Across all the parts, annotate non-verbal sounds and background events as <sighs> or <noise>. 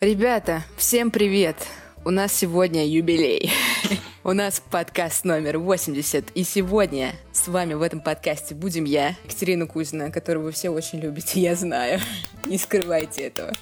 Ребята, всем привет! У нас сегодня юбилей. <laughs> У нас подкаст номер 80. И сегодня с вами в этом подкасте будем я, Екатерина Кузина, которую вы все очень любите, я знаю. <laughs> Не скрывайте этого.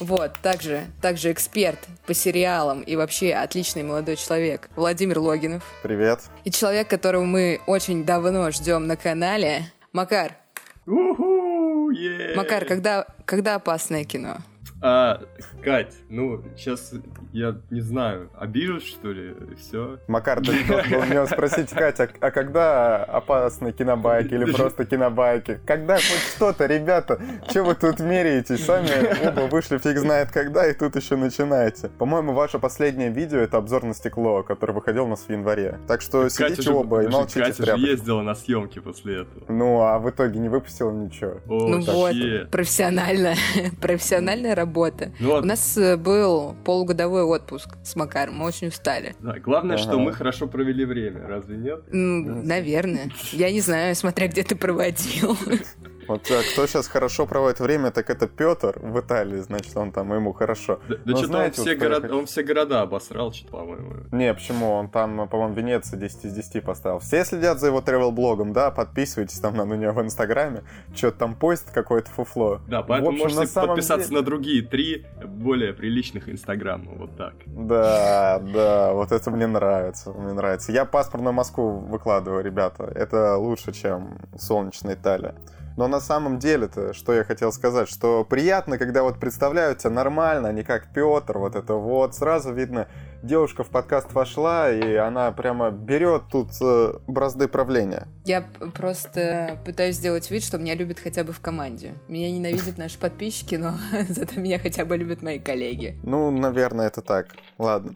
Вот, также, также эксперт по сериалам и вообще отличный молодой человек Владимир Логинов. Привет. И человек, которого мы очень давно ждем на канале, Макар. Макар, когда, когда опасное кино? А, Кать, ну, сейчас я не знаю, обижусь, что ли, все. Макар, ты должен меня спросить, Катя, а когда опасный кинобайки или просто кинобайки? Когда хоть что-то, ребята, что вы тут меряетесь? Сами оба вышли фиг знает когда, и тут еще начинаете. По-моему, ваше последнее видео — это обзор на стекло, который выходил у нас в январе. Так что сидите же, оба и молчите Катя же ездила на съемки после этого. Ну, а в итоге не выпустила ничего. О, ну так. вот, профессионально, <laughs> профессиональная работа. Ну вот. У нас э, был полугодовой отпуск с Макаром, мы очень устали. Да, главное, что Ага. мы хорошо провели время, разве нет? М, Наверное. Я не знаю, смотря где ты проводил. <laughs> Вот а, кто сейчас хорошо проводит время, так это Петр в Италии, значит, он там, ему хорошо. Да, да Ну, что-то он все, хочу- он все города обосрал, что-то, по-моему. Не, почему? Он там, по-моему, Венеция 10 из 10 поставил. Все следят за его тревел-блогом, да? Подписывайтесь там на, на него в Инстаграме. Что-то там постит какое-то фуфло. Да, поэтому В общем, можете на самом подписаться деле- на другие три более приличных инстаграма, вот так. Да, да, вот это мне нравится, мне нравится. Я паспорт на Москву выкладываю, ребята. Это лучше, чем солнечная Италия. Но на самом деле-то, что я хотел сказать, что приятно, когда вот представляют тебя нормально, а не как Петр, вот это вот. Сразу видно, девушка в подкаст вошла, и она прямо берет тут э, бразды правления. Я просто пытаюсь сделать вид, что меня любят хотя бы в команде. Меня ненавидят наши подписчики, но <laughs> зато меня хотя бы любят мои коллеги. Ну, наверное, это так. Ладно.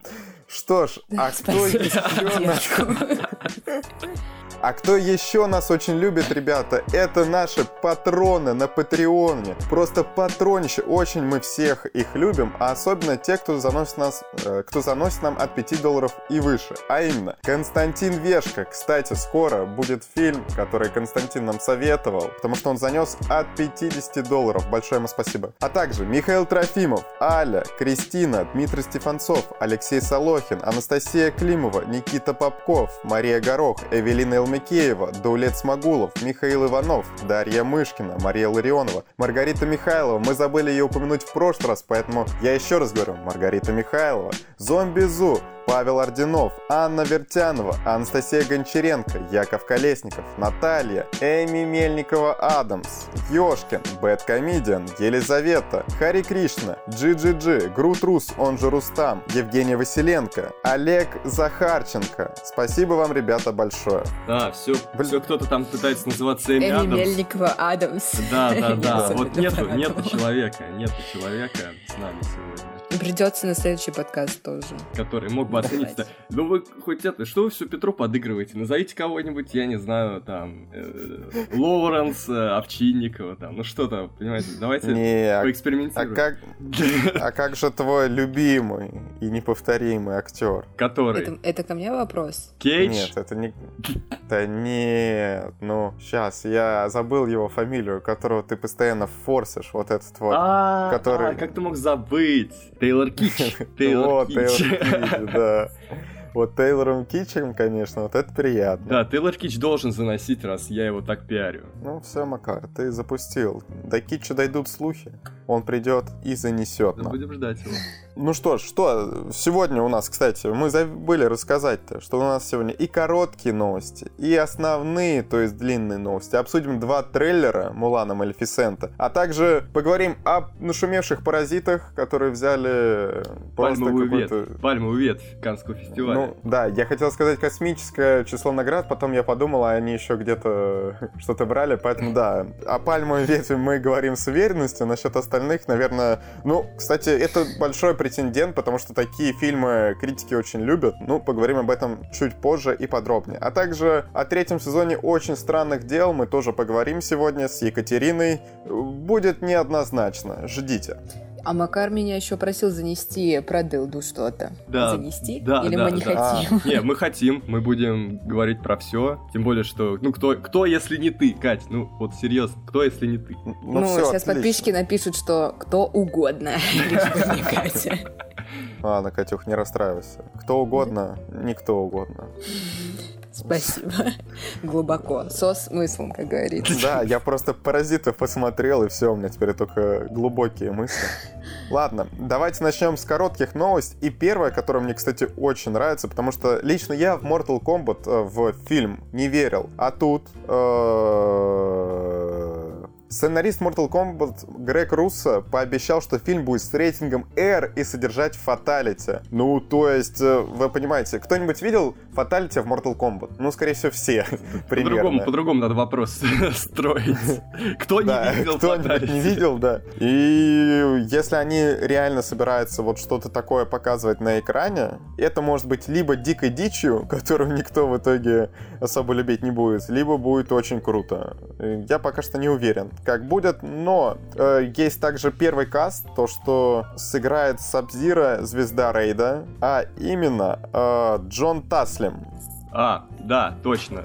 Что ж, а кто Спасибо <laughs> А кто еще нас очень любит, ребята, это наши патроны на Патреоне. Просто патронище. Очень мы всех их любим, а особенно те, кто заносит, нас, э, кто заносит нам от 5 долларов и выше. А именно, Константин Вешка. Кстати, скоро будет фильм, который Константин нам советовал, потому что он занес от 50 долларов. Большое ему спасибо. А также Михаил Трофимов, Аля, Кристина, Дмитрий Стефанцов, Алексей Солохин, Анастасия Климова, Никита Попков, Мария Горох, Эвелина Элмикеева, Даулет Смогулов, Михаил Иванов, Дарья Мышкина, Мария Ларионова, Маргарита Михайлова. Мы забыли ее упомянуть в прошлый раз, поэтому я еще раз говорю. Маргарита Михайлова, Зомби Зу, Павел Орденов, Анна Вертянова, Анастасия Гончаренко, Яков Колесников, Наталья, Эми Мельникова-Адамс, Ёшкин, Бэт Комедиан, Елизавета, Хари Кришна, Джи Джи Грут Рус, он же Рустам, Евгения Василенко, Олег Захарченко. Спасибо вам, ребята, большое. Да, все, Блин. все кто-то там пытается называться Эми Эми Адамс. Мельникова Адамс. Да, да, да. Вот нету, нету человека, нету человека с нами сегодня, Придется на следующий подкаст тоже. который мог бы это. Ну вы хоть это, что вы все Петру подыгрываете? Назовите кого-нибудь, я не знаю, там, э, Лоуренс, э, Овчинникова, там, ну что-то, понимаете, давайте Не, а, а поэкспериментируем. как, <laughs> а как же твой любимый и неповторимый актер? Который? Это, это ко мне вопрос? Кейдж? Нет, это не... Да нет, ну, сейчас, я забыл его фамилию, которого ты постоянно форсишь, вот этот вот. А, который- а, как ты мог забыть? Тейлор Кич. <laughs> Тейлор Кич. Кич, да. <laughs> Вот Тейлором Кичем, конечно, вот это приятно. Да, Тейлор Кич должен заносить, раз я его так пиарю. Ну все, Макар, ты запустил. До Кича дойдут слухи, он придет и занесет нам. Будем ждать его. Ну что ж, что сегодня у нас, кстати, мы забыли рассказать-то, что у нас сегодня и короткие новости, и основные, то есть длинные новости. Обсудим два трейлера Мулана Малефисента, а также поговорим о нашумевших паразитах, которые взяли просто Пальмовую ветвь. Пальмовую ветвь Канского фестиваля. Ну, да, я хотел сказать космическое число наград, потом я подумал, а они еще где-то <laughs> что-то брали, поэтому да, о пальмовой ветви мы говорим с уверенностью, насчет остальных, наверное, ну, кстати, это большой претендент, потому что такие фильмы критики очень любят, ну, поговорим об этом чуть позже и подробнее. А также о третьем сезоне «Очень странных дел» мы тоже поговорим сегодня с Екатериной, будет неоднозначно, ждите. А Макар меня еще просил занести про дылду что-то. Да. Занести? Да, Или да, мы не да. хотим? <laughs> Не, мы хотим, мы будем говорить про все. Тем более, что, ну, кто, кто, если не ты, Кать? Ну, вот серьезно, кто, если не ты? Ну, Ну, всё, сейчас отлично. подписчики напишут, что кто угодно. <laughs> Лишь не Катя. Ладно, Катюх, не расстраивайся. Кто угодно, никто угодно. Спасибо. <laughs> Глубоко. Со смыслом, как говорится. Да, я просто паразитов посмотрел, и все, у меня теперь только глубокие мысли. Ладно, давайте начнем с коротких новостей. И первая, которая мне, кстати, очень нравится, потому что лично я в Mortal Kombat э, в фильм не верил. А тут э, сценарист Mortal Kombat Грег Руссо пообещал, что фильм будет с рейтингом R и содержать фаталити. Ну, то есть, э, вы понимаете, кто-нибудь видел фаталити в Mortal Kombat? Ну, скорее всего, все. <laughs> По-другому, по-другому надо вопрос <laughs> строить. <laughs> Кто не видел Fatality? не видел, да. И если они реально собираются вот что-то такое показывать на экране, это может быть либо дикой дичью, которую никто в итоге особо любить не будет, либо будет очень круто. Э, Я пока что не уверен, как будет, но э, есть также первый каст, то, что сыграет Сабзира, звезда Рейда, а именно э, Джон Таслим. А, да, точно.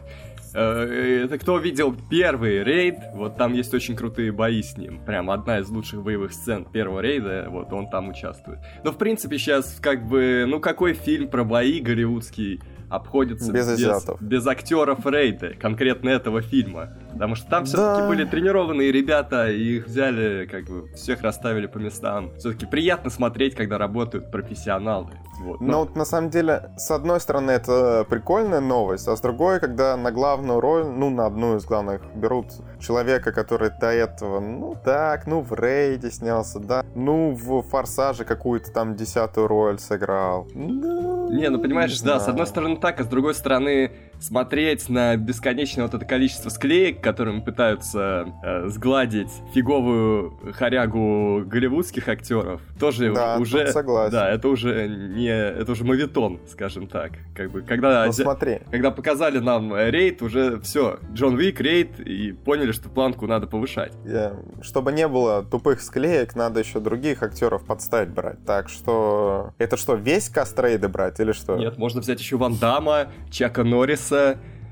Э, Это кто видел первый рейд, вот там есть очень крутые бои с ним. Прям одна из лучших боевых сцен первого рейда, вот он там участвует. Но в принципе сейчас как бы, ну какой фильм про бои голливудский обходится Без азиатов. без актеров рейда, конкретно этого фильма. Потому что там Да. все-таки были тренированные ребята, и их взяли, как бы, всех расставили по местам. Все-таки приятно смотреть, когда работают профессионалы. Вот. Ну, вот на самом деле, с одной стороны, это прикольная новость, а с другой, когда на главную роль, ну, на одну из главных, берут человека, который до этого, ну, так, ну, в Рейде снялся, да, ну, в Форсаже какую-то там десятую роль сыграл. Ну, Не, ну понимаешь, да, с одной стороны так, а с другой стороны смотреть на бесконечное вот это количество склеек, которыми пытаются э, сгладить фиговую хорягу голливудских актеров, тоже Да, уже... согласен. Да, это уже не... Это уже мавитон, скажем так. Как бы, когда... Ну, смотри, Когда показали нам э, рейд, уже все, Джон Уик, рейд, и поняли, что планку надо повышать. э, чтобы не было тупых склеек, надо еще других актеров подставить брать. Так что, это что, весь каст Рейда брать или что? Нет, можно взять еще Ван Дамма, Чака Норриса.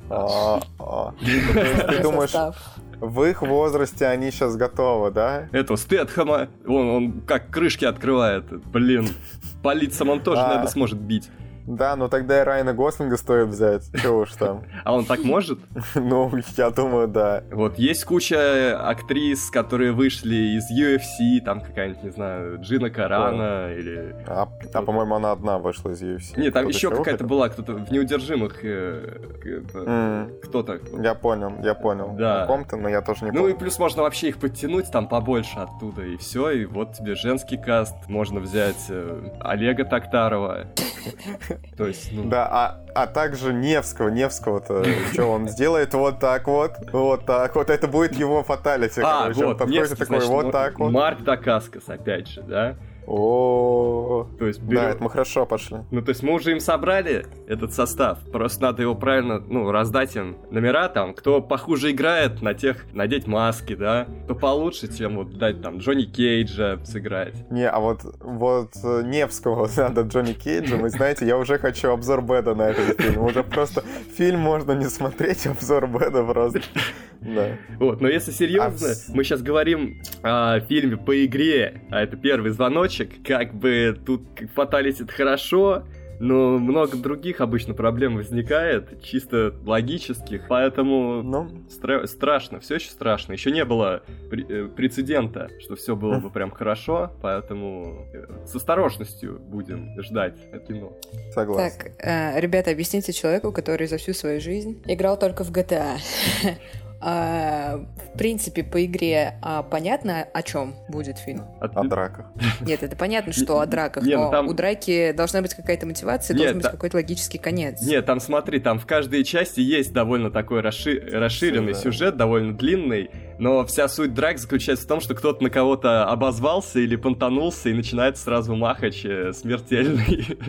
А, а. Есть Ты думаешь, в их возрасте они сейчас готовы, да? Этого Стэтхэма, он, он как крышки открывает, блин. По лицам он тоже, А. наверное, сможет бить. Да, ну тогда и Райана Гослинга стоит взять. Чего уж там. <laughs> А он так может? <laughs> Ну, я думаю, да. Вот, есть куча актрис, которые вышли из UFC, там какая-нибудь, не знаю, Джина Карана или... А, а, по-моему, она одна вышла из UFC. Нет, там еще какая-то была, кто-то в неудержимых, э, кто-то. Я понял, я понял. Да. Ком-то, но я тоже не Ну и помню. плюс можно вообще их подтянуть там побольше оттуда, и все, и вот тебе женский каст. Можно взять э, Олега Токтарова. <laughs> <laughs> То есть, ну... Да, а, а также Невского. Невского-то, что он сделает вот так вот, вот так вот. Это будет его фаталити, А, короче. Он вот, такой, значит, вот ну, так вот. Марк Дакаскас, опять же, да? О, То есть Да, берем... это мы хорошо пошли. Ну, то есть мы уже им собрали этот состав, просто надо его правильно, ну, раздать им номера там, кто похуже играет, на тех надеть маски, да, кто получше, тем вот дать там Джонни Кейджа сыграть. Не, а вот, вот э, Невского <laughs> надо Джонни Кейджем, и знаете, я уже хочу обзор Беда на этот фильм. Уже просто фильм можно не смотреть, <laughs> обзор Беда просто. Да. Вот, но если серьезно, А с- мы сейчас говорим о фильме по игре, а это первый звоночек, как бы тут фаталити это хорошо, но много других обычно проблем возникает, чисто логических, поэтому Ну, стра- страшно, все еще страшно. Еще не было пре- э, прецедента, что все было бы прям хорошо, поэтому э, с осторожностью будем ждать это кино. согласен. Так, э, ребята, объясните человеку, который за всю свою жизнь играл только в GTA. <laughs> А, В принципе, по игре а, понятно, о чем будет фильм? О драках. Нет, это понятно, что о драках, Не, ну но там- у драки должна быть какая-то мотивация, Нет, должен быть та- какой-то логический конец. Нет, там смотри, там в каждой части есть довольно такой расши- расширенный Да. сюжет, довольно длинный, Но вся суть драк заключается в том, что кто-то на кого-то обозвался или понтанулся, и начинается сразу махач э, смертельный. <laughs>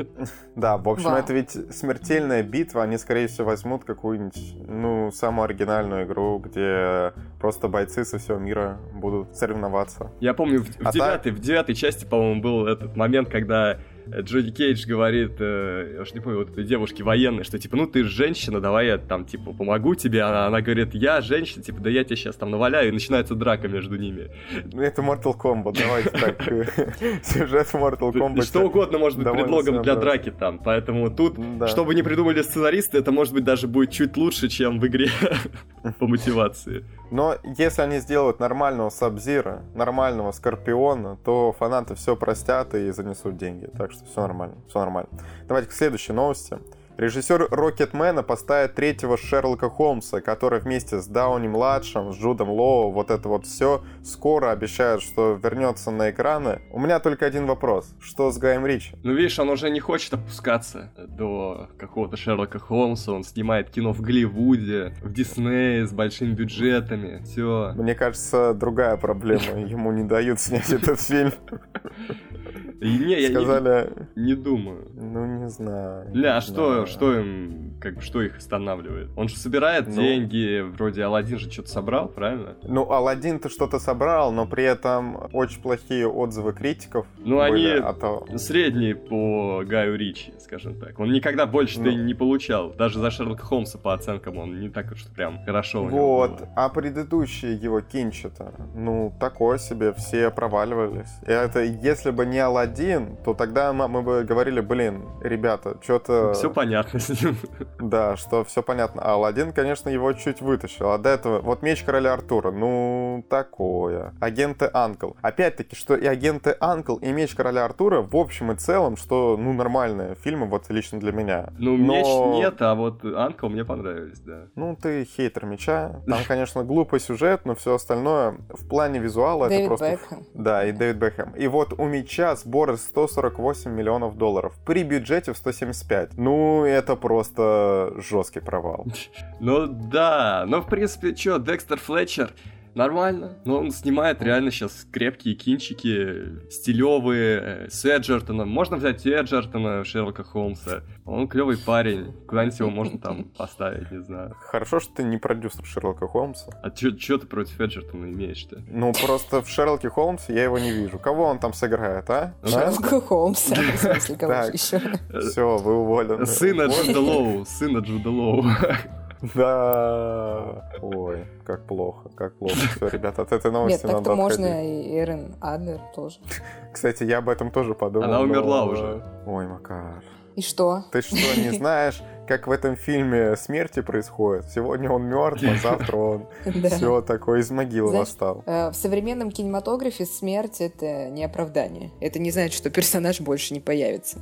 Да, в общем, Вау. это ведь смертельная битва. Они, скорее всего, возьмут какую-нибудь, ну, самую оригинальную игру, где просто бойцы со всего мира будут соревноваться. Я помню, в, в А девятой, в девятой части, по-моему, был этот момент, когда э, Джоди Кейдж говорит, э, я уж не помню, вот этой девушке военной, что типа, ну ты же женщина, давай я там типа помогу тебе. Она, она говорит, я женщина, типа, да я тебе сейчас там наваляю, и начинается драка между ними. Ну, это Mortal Kombat, давайте так. <laughs> <laughs> Сюжет в Mortal Kombat. Что угодно может быть предлогом для драки там. Поэтому тут, Да. что бы ни придумали сценаристы, это может быть даже будет чуть лучше, чем в игре <laughs> по мотивации. Но если они сделают нормального Сабзира, нормального Скорпиона, то фанаты все простят и занесут деньги. Так что все нормально, все нормально. Давайте к следующей новости. Режиссер Рокетмена поставит третьего Шерлока Холмса, который вместе с Дауни-младшим, с Джудом Лоу, вот это вот все, скоро обещает, что вернется на экраны. У меня только один вопрос. Что с Гаем Ричи? Ну, видишь, он уже не хочет опускаться до какого-то Шерлока Холмса. Он снимает кино в Голливуде, в Диснее с большими бюджетами. Все. Мне кажется, другая проблема. <laughs> Ему не дают снять этот фильм. <laughs> И не, я не, Сказали, не думаю. ну не знаю. Не, а не что, что им, как бы, что их останавливает? Он же собирает Ну. деньги, вроде Алладин же что-то собрал, правильно? Ну, Алладин ты что-то собрал, но при этом очень плохие отзывы критиков. Ну, были они от того- средний по Гаю Ричи, скажем так. Он никогда больше-то Ну. не получал. Даже за Шерлока Холмса по оценкам он не так уж прям хорошо у него Вот, а предыдущие его кинчи-то, ну, такое себе, все проваливались. И это, если бы не Алладин, то тогда мы, бы говорили, блин, ребята, что-то... Все понятно с ним. <laughs> Да, что все понятно. А Алладин, конечно, его чуть вытащил. А до этого, вот меч короля Артура, ну, такое. Агенты Анкл. Опять-таки, что и агенты Анкл, и меч короля Артура, в общем и целом, что, ну, нормальные фильмы, вот лично для меня. Ну, Но- меч нет, а вот Анкл мне понравились, да. Ну, ты хейтер меча. Там, конечно, глупый сюжет, но все остальное в плане визуала это Дэвид просто... Бекхэм. Да, и Дэвид Бекхэм. И вот у меча сборы 148 миллионов долларов при бюджете в 175. Ну, это просто жесткий провал. <laughs> Ну да, но в принципе, что, Декстер Флетчер нормально. Но он снимает реально сейчас крепкие кинчики, стилевые, э, с Эджертоном. Можно взять Эджертона, Шерлока Холмса. Он клевый парень. Куда-нибудь его можно там <laughs> поставить, не знаю. Хорошо, что ты не продюсер Шерлока Холмса. А чё ты против Эджертона имеешь-то? Ну, просто в Шерлоке Холмсе я его не вижу. Кого он там сыграет, а? Ну, Шерлока Холмса. В смысле, кого еще? Все, вы уволены. Сына Джуда Лоу, сына Джуда Лоу. <laughs> Да. <laughs> Ой, как плохо, как плохо. Все, ребята, от этой Нет, новости надо так-то отходить. можно и Эрен Адлер тоже. Кстати, я об этом тоже подумал. Она умерла но- уже. Ой, Макар. И что? Ты что, не <laughs> знаешь, как в этом фильме смерти происходит? Сегодня он мертв, а завтра он <laughs> все такой из могилы восстал. Э, В современном кинематографе смерть — это не оправдание. Это не значит, что персонаж больше не появится.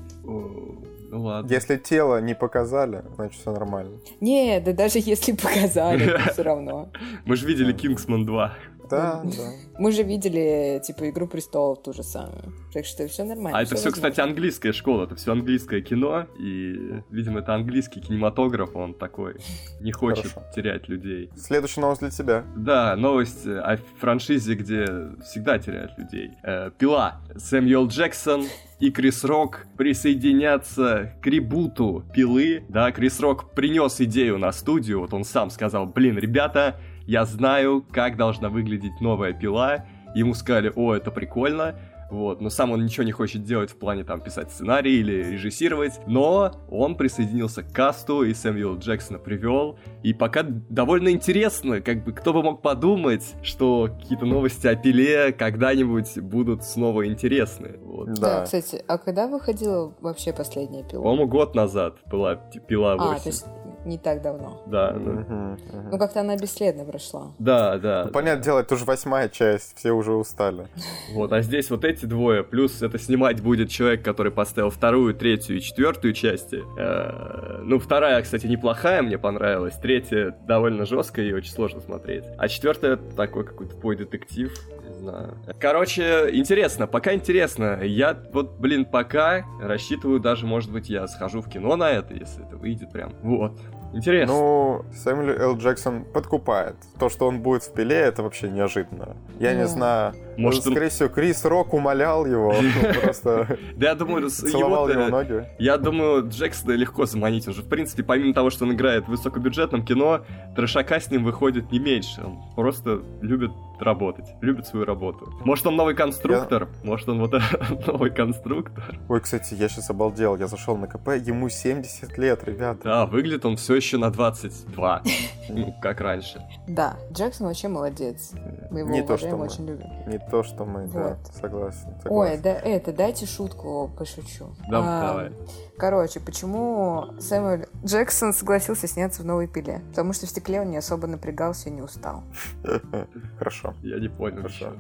Ну ладно. Если тело не показали, значит все нормально. Не, да даже если <laughs> показали, все равно. Мы же видели Кингсман 2. Да, да. Мы же видели, типа, «Игру престолов» ту же самую. Так что все нормально. А это все, возможно. кстати, английская школа, это все английское кино, и, видимо, это английский кинематограф, он такой не хочет Хорошо. терять людей. Следующая новость для тебя. Да, новость э, о франшизе, где всегда теряют людей. Э, Пила. Сэмюэл Джексон и Крис Рок присоединятся к ребуту Пилы. Да, Крис Рок принес идею на студию, вот он сам сказал, блин, ребята, я знаю, как должна выглядеть новая Пила. Ему сказали, о, это прикольно. Вот, но сам он ничего не хочет делать в плане там писать сценарий или режиссировать, но он присоединился к касту и Сэмюэл Джексона привел, и пока довольно интересно, как бы кто бы мог подумать, что какие-то новости о Пиле когда-нибудь будут снова интересны. Вот. Да, Да. кстати, а когда выходила вообще последняя пила? По-моему, год назад была Пила 8. А, то есть не так давно. Да, да. Ну, как-то она бесследно прошла. Да, да. Ну, понятное дело, это уже восьмая часть, все уже устали. Вот, а здесь вот эти двое, плюс это снимать будет человек, который поставил вторую, третью и четвертую части. Э, Ну, вторая, кстати, неплохая, мне понравилась. Третья довольно жесткая и очень сложно смотреть. А четвертая такой какой-то твой детектив. Не знаю. Короче, интересно, пока интересно. Я вот, блин, пока рассчитываю даже, может быть, я схожу в кино на это, если это выйдет прям. Вот. Интересно. Ну, Сэмюэл Л. Джексон подкупает. То, что он будет в пиле, это вообще неожиданно. Я не Ну. знаю. Может, он- Скорее всего, Крис Рок умолял его. Просто <laughs> Да я думаю, целовал его ноги. Я думаю, Джексона легко заманить. Он же, в принципе, помимо того, что он играет в высокобюджетном кино, трешака с ним выходит не меньше. Он просто любит работать, любит свою работу. Может, он новый конструктор? Может, он вот <laughs> новый конструктор? Ой, кстати, я сейчас обалдел. Я зашел на КП, ему 70 лет, ребята. Да, выглядит он все еще на 22. <laughs> Ну, как раньше. Да, Джексон вообще молодец. Мы его Не то, уважаем, что мы. очень любим. Не то, что мы, да, Вот. согласен. Ой, согласен. да это, дайте шутку, пошучу. Да, А, давай. Короче, почему Сэмюэл Джексон согласился сняться в новой пиле? Потому что в стекле он не особо напрягался и не устал. <laughs> Хорошо. Я не понял. Хорошо.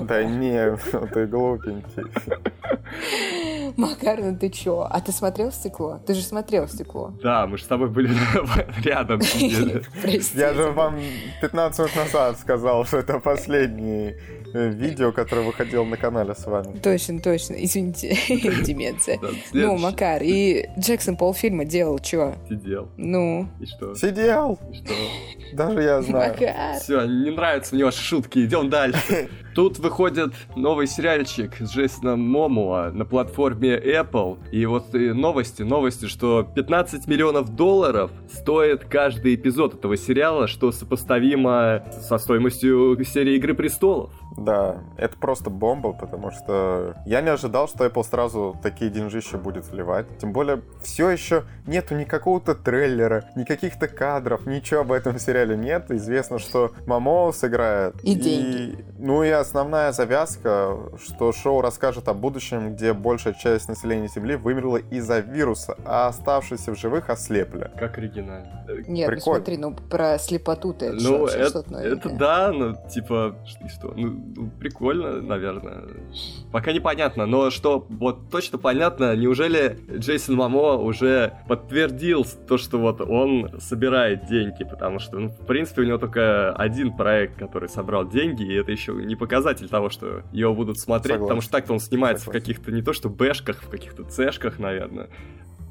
Да не, ты глупенький. <laughs> Макар, ну ты чё? А ты смотрел в стекло? Ты же смотрел в стекло. Да, мы же с тобой были <laughs> рядом. <laughs> Я же вам 15 минут назад сказал, что это последнее э, видео, которое выходило на канале с вами. Точно, точно. Извините, <laughs> деменция. Ну, Макар, и Джексон полфильма делал чё? Сидел. Ну, И что? Сидел, И что? даже я знаю. Макар. Все, не нравятся мне ваши шутки, идем дальше. <laughs> Тут выходит новый сериальчик с Джейсоном Момуа на платформе Apple. И вот э, новости, новости, что 15 миллионов долларов стоит каждый эпизод этого сериала, что сопоставимо со стоимостью серии Игры Престолов. Да, это просто бомба, потому что я не ожидал, что Apple сразу такие деньжища будет вливать. Тем более, все еще нету ни какого-то трейлера, ни каких-то кадров, ничего об этом сериале нет. Известно, что Мамо сыграет. И деньги. Ну и основная завязка, что шоу расскажет о будущем, где большая часть населения Земли вымерла из-за вируса, а оставшиеся в живых ослепли. Как оригинально. Э, Нет, ну Прикольно. смотри, ну про слепоту-то это Ну, это, что-то это да, ну, типа, и что, ну, ну, прикольно, наверное. Пока непонятно, но что вот точно понятно, неужели Джейсон Мамо уже подтвердил то, что вот он собирает деньги, потому что, ну, в принципе, у него только один проект, который собрал деньги, и это еще не показатель того, что его будут смотреть, Согласен. потому что так-то он снимается Согласен. в каких-то не то что бэшках, в каких-то цешках, наверное,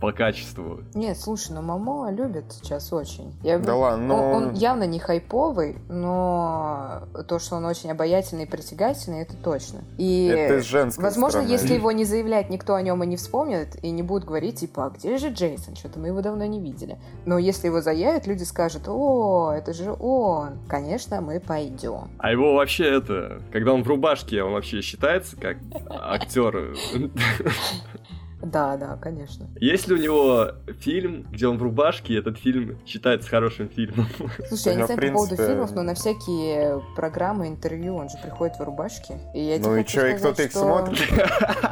по качеству. Нет, слушай, ну Мамо любит сейчас очень. Я Да ладно, он, ну... он явно не хайповый, но то, что он очень обаятельный и притягательный, это точно. И Это из женской возможно, стороны. если его не заявлять, никто о нем и не вспомнит, и не будут говорить, типа, а где же Джейсон? Что-то мы его давно не видели. Но если его заявят, люди скажут, о, это же он. Конечно, мы пойдем. А его вообще это, когда он в рубашке, он вообще считается как актер. Да, да, конечно. Есть ли у него фильм, где он в рубашке, и этот фильм считается хорошим фильмом? Слушай, я не Ну, знаю по поводу фильмов, но на всякие программы, интервью он же приходит в рубашке. И я Ну и что, и кто-то их смотрит?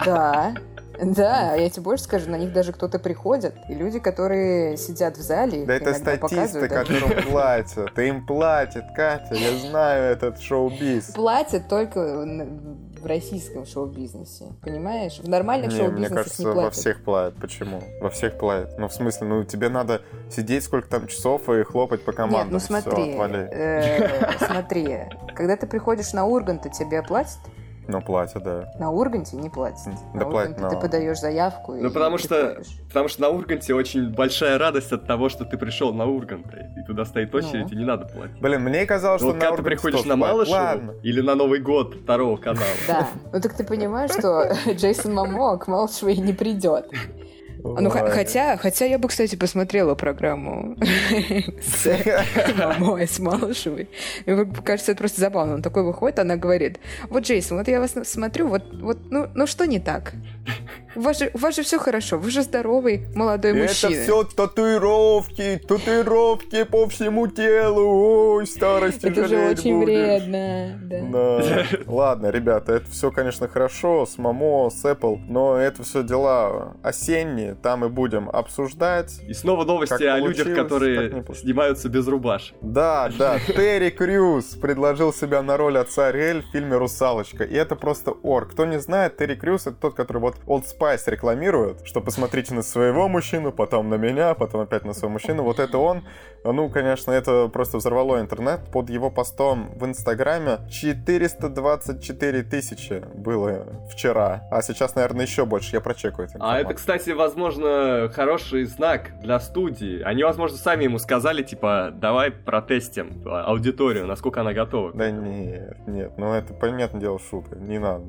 Да. <laughs> Да, я тебе больше скажу, на них даже кто-то приходит, и люди, которые сидят в зале, Да это статисты, да. которым <laughs> платят. Ты им платят, Катя, я знаю этот шоу-биз. платят только в российском шоу-бизнесе, понимаешь? В нормальных Не, мне шоу-бизнесах кажется, не во платят. всех платят. Почему? Во всех платят. Ну, в смысле, ну, тебе надо сидеть сколько там часов и хлопать по командам. Нет, ну смотри, отвали. э, смотри, когда ты приходишь на Ургант, то тебе платят? Ну, платят, да. На Урганте не платят. Да на платят, Урганте но- ты подаешь заявку и Ну, потому что, приходишь. потому что на Урганте очень большая радость от того, что ты пришел на Ургант, и туда стоит очередь, Ну. и не надо платить. Блин, мне казалось, Ну, что вот на когда ты приходишь на. Малышеву Ладно. или на Новый год второго канала, Да. Ну так ты понимаешь, что <laughs> Джейсон Мамо к Малышевой не придет. Ну, х- Ой. хотя, хотя я бы, кстати, посмотрела программу с Мамо и с Малышевой. Мне кажется, это просто забавно. Он такой выходит, она говорит, вот, Джейсон, вот я вас смотрю, вот, вот ну, ну что не так? У вас, же, у вас же все хорошо, вы же здоровый молодой Это мужчина. все татуировки, татуировки по всему телу. Ой, старости Это же очень будешь. вредно. Да. Да. <laughs> Ладно, ребята, это все, конечно, хорошо с Мамо, с Apple, но это все дела осенние, там и будем обсуждать. И снова новости о людях, которые снимаются без рубашек. Да, да, Терри Крюс предложил себя на роль отца Ариэль в фильме «Русалочка», и это просто ор. Кто не знает, Терри Крюс это тот, который вот Old Spice рекламируют, что посмотрите на своего мужчину, потом на меня, потом опять на своего мужчину. Вот это он. Ну, конечно, это просто взорвало интернет. Под его постом в Инстаграме 424 тысячи было вчера. А сейчас, наверное, еще больше. Я прочекаю это. А это, кстати, возможно, хороший знак для студии. Они, возможно, сами ему сказали, типа, давай протестим аудиторию, насколько она готова. Да нет, нет, ну это, понятное дело, шутка, не надо.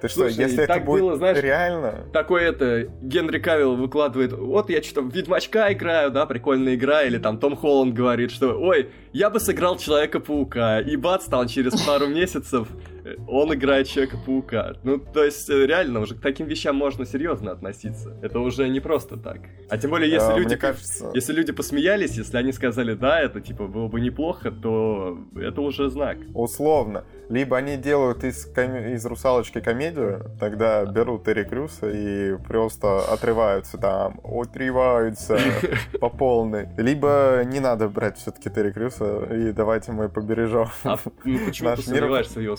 Ты что, Слушай, если это так будет было, знаешь, реально... Такой это, Генри Кавилл выкладывает, вот я что-то Ведьмачка играю, да, прикольная игра, или там Том Холланд говорит, что, ой, я бы сыграл Человека-паука, и бац, там через пару <laughs> месяцев он играет Человека-паука. Ну, то есть, э, реально, уже к таким вещам можно серьезно относиться. Это уже не просто так. А тем более, если А, люди... Кажется... Если люди посмеялись, если они сказали, да, это типа было бы неплохо, то это уже знак. Условно. Либо они делают из, коме- из «Русалочки» комедию, тогда берут Терри Крюса и просто отрываются там, отрываются по <laughs> полной. Либо не надо брать все-таки Терри Крюса и давайте мы побережем. А ну, почему <laughs> Наш ты сомневаешься в его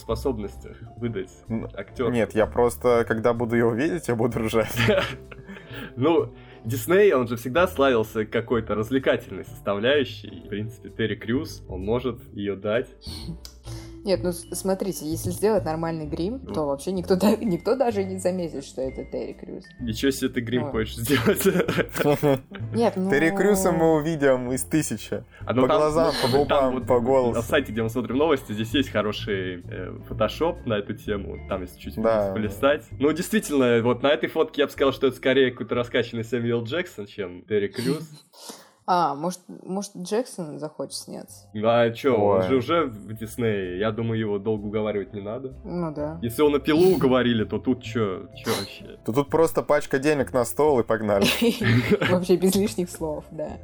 способностях выдать актера? Нет, я просто, когда буду его видеть, я буду ржать. <laughs> Ну, Дисней, он же всегда славился какой-то развлекательной составляющей. В принципе, Терри Крюс, он может ее дать. <laughs> Нет, ну смотрите, если сделать нормальный грим, Ну. то вообще никто, да- никто даже не заметит, что это Терри Крюс. Ничего себе ты грим Ой. хочешь сделать. <laughs> Нет, ну... Терри Крюса мы увидим из тысячи. А ну По там- глазам, по <laughs> там губам, вот по На голосу. сайте, где мы смотрим новости, здесь есть хороший э, фотошоп на эту тему. Там, если чуть Да. полистать. Ну, действительно, вот на этой фотке я бы сказал, что это скорее какой-то раскачанный Сэмюэл Джексон, чем Терри Крюс. <laughs> А, может, может Джексон захочет сняться? А чё, он же уже в Диснее. Я думаю, его долго уговаривать не надо. Ну да. Если он на пилу уговорили, то тут чё, чё вообще? То <laughs> тут просто пачка денег на стол и погнали. <laughs> Вообще без лишних слов, да.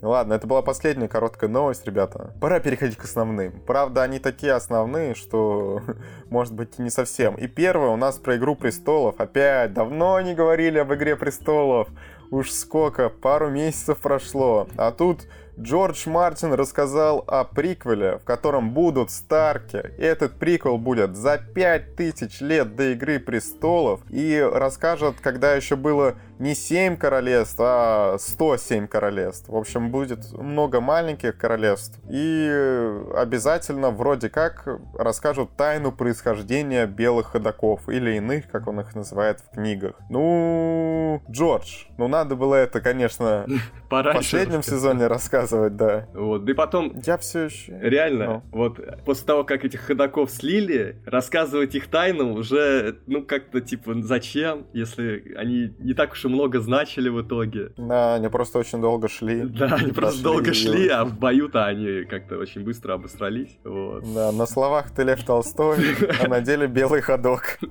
Ладно, это была последняя короткая новость, ребята. Пора переходить к основным. Правда, они такие основные, что, <laughs> может быть, и не совсем. И первое у нас про Игру Престолов. Опять, давно не говорили об Игре Престолов. Уж сколько, пару месяцев прошло. А тут Джордж Мартин рассказал о приквеле, в котором будут Старки. Этот приквел будет за 5000 лет до Игры Престолов. И расскажет, когда еще было не 7 королевств, а 107 королевств. В общем, будет много маленьких королевств. И обязательно вроде как расскажут тайну происхождения белых ходоков. Или иных, как он их называет в книгах. Ну, Джордж, ну надо было это, конечно, <laughs> в последнем сезоне рассказывать, да. Вот, да и потом, Я все еще... реально, вот после того, как этих ходаков слили, рассказывать их тайну уже, ну, как-то, типа, зачем, если они не так уж и много значили в итоге. Да, они просто очень долго шли. Да, они просто долго её. шли, а в бою-то они как-то очень быстро обосрались. Вот. Да, на словах ты Лев Толстой, а на деле белый ходок. <laughs>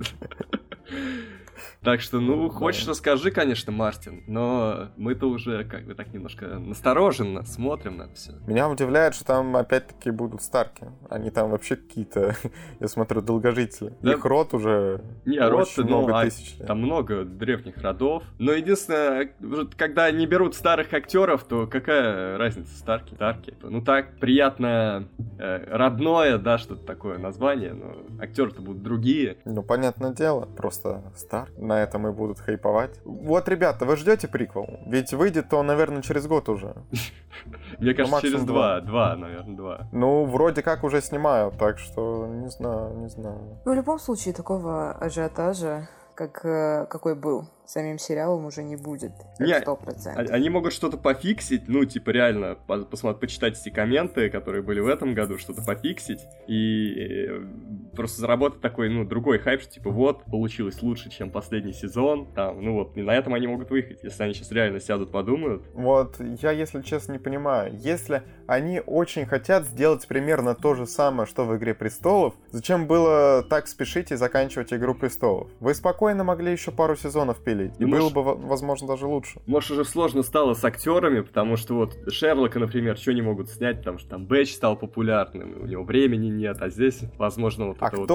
Так что, ну, хочешь, расскажи, конечно, Мартин, но мы-то уже как бы так немножко настороженно смотрим на все. Меня удивляет, что там опять-таки будут Старки. Они там вообще какие-то, <laughs> я смотрю, долгожители. Да. Их род уже Не, род ну, много а тысяч лет. там много древних родов. Но единственное, когда не берут старых актеров, то какая разница, Старки, Старки. Ну так, приятно э, родное, да, что-то такое название, но актеры-то будут другие. Ну, понятное дело, просто Старк. На этом и будут хайповать. Вот, ребята, вы ждете приквел? Ведь выйдет он, наверное, через год уже. <laughs> Мне кажется, максимум через два. два, два, наверное, два. Ну, вроде как уже снимают, так что не знаю, не знаю. Ну, в любом случае, такого ажиотажа, как, э, какой был самим сериалом, уже не будет. Не, Сто процентов. Они могут что-то пофиксить, ну, типа, реально, по- посмотри, почитать эти комменты, которые были в этом году, что-то пофиксить, и э, просто заработать такой, ну, другой хайп, что, типа, вот, получилось лучше, чем последний сезон, там, ну, вот, и на этом они могут выехать, если они сейчас реально сядут, подумают. Вот, я, если честно, не понимаю. Если они очень хотят сделать примерно то же самое, что в «Игре престолов», зачем было так спешить и заканчивать «Игру престолов»? Вы спокойно могли еще пару сезонов пилить, и Ну, было может- бы, во- возможно, даже лучше. Может, уже сложно стало с актерами, потому что вот Шерлока, например, что не могут снять, потому что там Бэч стал популярным, у него времени нет, а здесь, возможно, вот А это вот...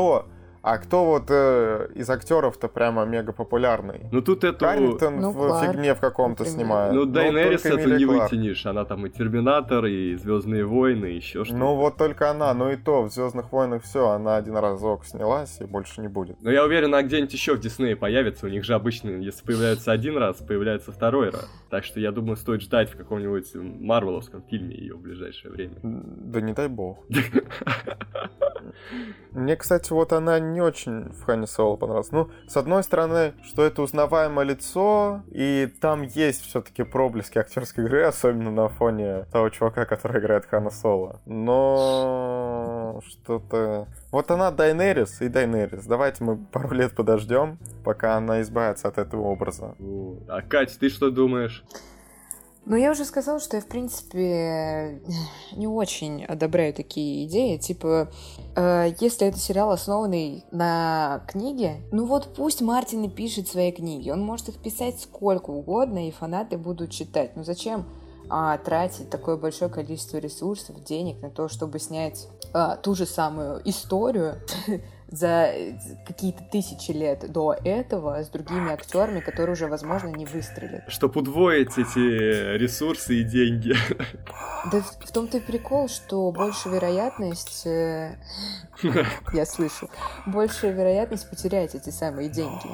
А кто вот э, из актеров-то прямо мега популярный? Ну тут эту... Каррингтон Ну, в Кларк, фигне в каком-то снимает. Ну, Дайнерис только это Эмилия не Кларк. вытянешь. Она там и Терминатор, и Звездные войны, и еще что-то. Ну вот только она, ну и то, в Звездных войнах все, она один разок снялась и больше не будет. Но я уверен, она где-нибудь еще в Диснее появится. У них же обычно, если появляется один раз, появляется второй раз. Так что я думаю, стоит ждать в каком-нибудь Марвеловском фильме ее в ближайшее время. Да не дай бог. <laughs> Мне, кстати, вот она не очень в Хане Соло понравилась. Ну, с одной стороны, что это узнаваемое лицо, и там есть все-таки проблески актерской игры, особенно на фоне того чувака, который играет Хана Соло. Но что-то... Вот она Дайнерис и Дайнерис. Давайте мы пару лет подождем, пока она избавится от этого образа. А Кать, ты что думаешь? Ну, я уже сказала, что я, в принципе, <sighs> не очень одобряю такие идеи. Типа, э, если это сериал, основанный на книге, ну вот пусть Мартин и пишет свои книги. Он может их писать сколько угодно, и фанаты будут читать. Ну зачем а, тратить такое большое количество ресурсов, денег на то, чтобы снять а, ту же самую историю <laughs> за какие-то тысячи лет до этого с другими актерами, которые уже, возможно, не выстрелят. Чтоб удвоить эти ресурсы и деньги. Да в в том-то и прикол, что больше вероятность, э, <laughs> я слышу, большая вероятность потерять эти самые деньги,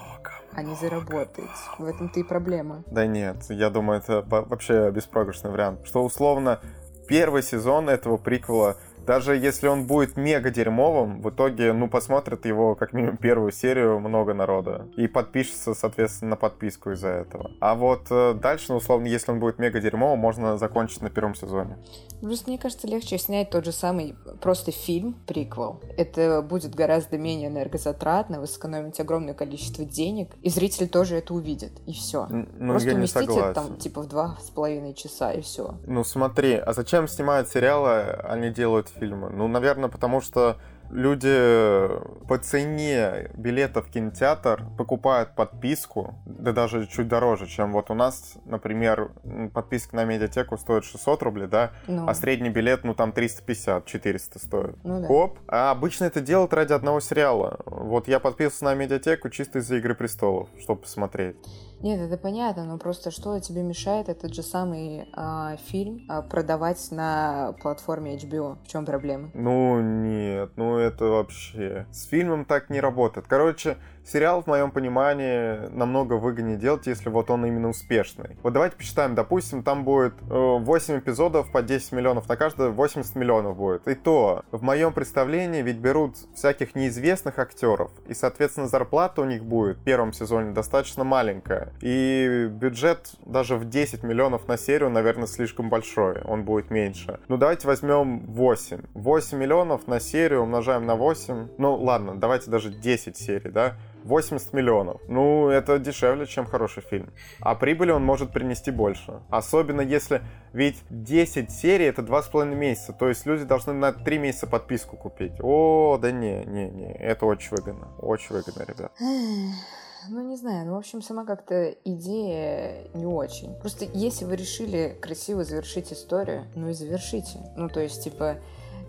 а не заработать. В этом-то и проблема. Да нет, я думаю, это во- вообще беспроигрышный вариант. Что условно первый сезон этого приквела, даже если он будет мега дерьмовым, в итоге, ну, посмотрит его как минимум первую серию много народа. И подпишется, соответственно, на подписку из-за этого. А вот э, дальше, ну, условно, если он будет мега дерьмовым, можно закончить на первом сезоне. Просто мне кажется, легче снять тот же самый просто фильм, приквел. Это будет гораздо менее энергозатратно, вы сэкономите огромное количество денег, и зритель тоже это увидит, и все. Ну, Просто я не уместите согласен. там типа в два с половиной часа, и все. Ну смотри, а зачем снимают сериалы, не делают фильмы? Ну, наверное, потому что люди по цене билета в кинотеатр покупают подписку, да даже чуть дороже, чем вот у нас, например, подписка на медиатеку стоит 600 рублей, да, Ну, а средний билет, ну там 350-400 стоит. ну да. Оп. А обычно это делают ради одного сериала. Вот я подписывался на медиатеку чисто из-за Игры Престолов, чтобы посмотреть. Нет, это понятно, но просто что тебе мешает этот же самый а, фильм а, продавать на платформе HBO? В чем проблема? Ну нет, ну это вообще... С фильмом так не работает. Короче, сериал, в моем понимании, намного выгоднее делать, если вот он именно успешный. Вот давайте посчитаем, допустим, там будет э, 8 эпизодов по 10 миллионов на каждое, 80 миллионов будет. И то, в моем представлении, ведь берут всяких неизвестных актеров, и, соответственно, зарплата у них будет в первом сезоне достаточно маленькая. И бюджет даже в 10 миллионов на серию, наверное, слишком большой, он будет меньше. Ну, давайте возьмем 8. 8 миллионов на серию умножаем на 8. Ну, ладно, давайте даже 10 серий, да? 80 миллионов. Ну, это дешевле, чем хороший фильм. А прибыли он может принести больше. Особенно если... Ведь 10 серий это 2,5 месяца. То есть люди должны на 3 месяца подписку купить. О, да не, не, не. Это очень выгодно. Очень выгодно, ребят. <sighs> <sighs> Ну, не знаю, ну, в общем, сама как-то идея не очень. Просто если вы решили красиво завершить историю, ну и завершите. Ну, то есть, типа,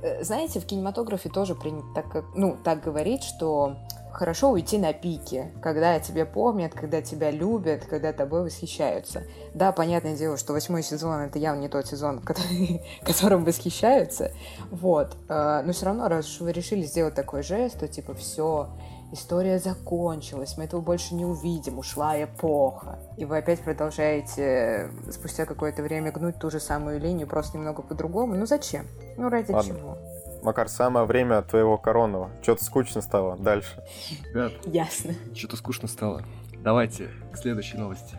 э, знаете, в кинематографе тоже принято так, как, ну, так говорить, что хорошо уйти на пике, когда о тебе помнят, когда тебя любят, когда тобой восхищаются. Да, понятное дело, что восьмой сезон это явно не тот сезон, <laughs> который- которым восхищаются. Вот. э, Но все равно, раз уж вы решили сделать такой жест, то типа все, история закончилась, мы этого больше не увидим, ушла эпоха. И вы опять продолжаете э, спустя какое-то время гнуть ту же самую линию, просто немного по-другому. Ну зачем? Ну ради Ладно. чего? Макар, самое время твоего коронного. Что-то скучно стало. Дальше. Ребят, Ясно. что-то скучно стало. Давайте к следующей новости.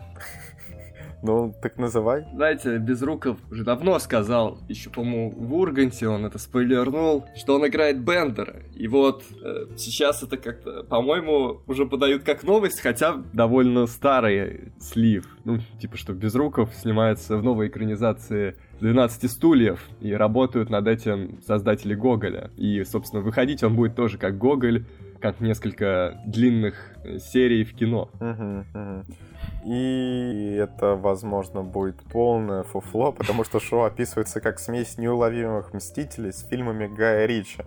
Ну, так называй. Знаете, Безруков уже давно сказал, еще, по-моему, в Урганте он это спойлернул, что он играет Бендера. И вот э, сейчас это как-то, по-моему, уже подают как новость, хотя довольно старый слив. Ну, типа, что Безруков снимается в новой экранизации 12 стульев, и работают над этим создатели Гоголя. И, собственно, выходить он будет тоже как Гоголь, как несколько длинных э, серий в кино. Мгм, мгм. И это, возможно, будет полное фуфло, <laughs> потому что шоу описывается как смесь неуловимых мстителей с фильмами Гая Ричи.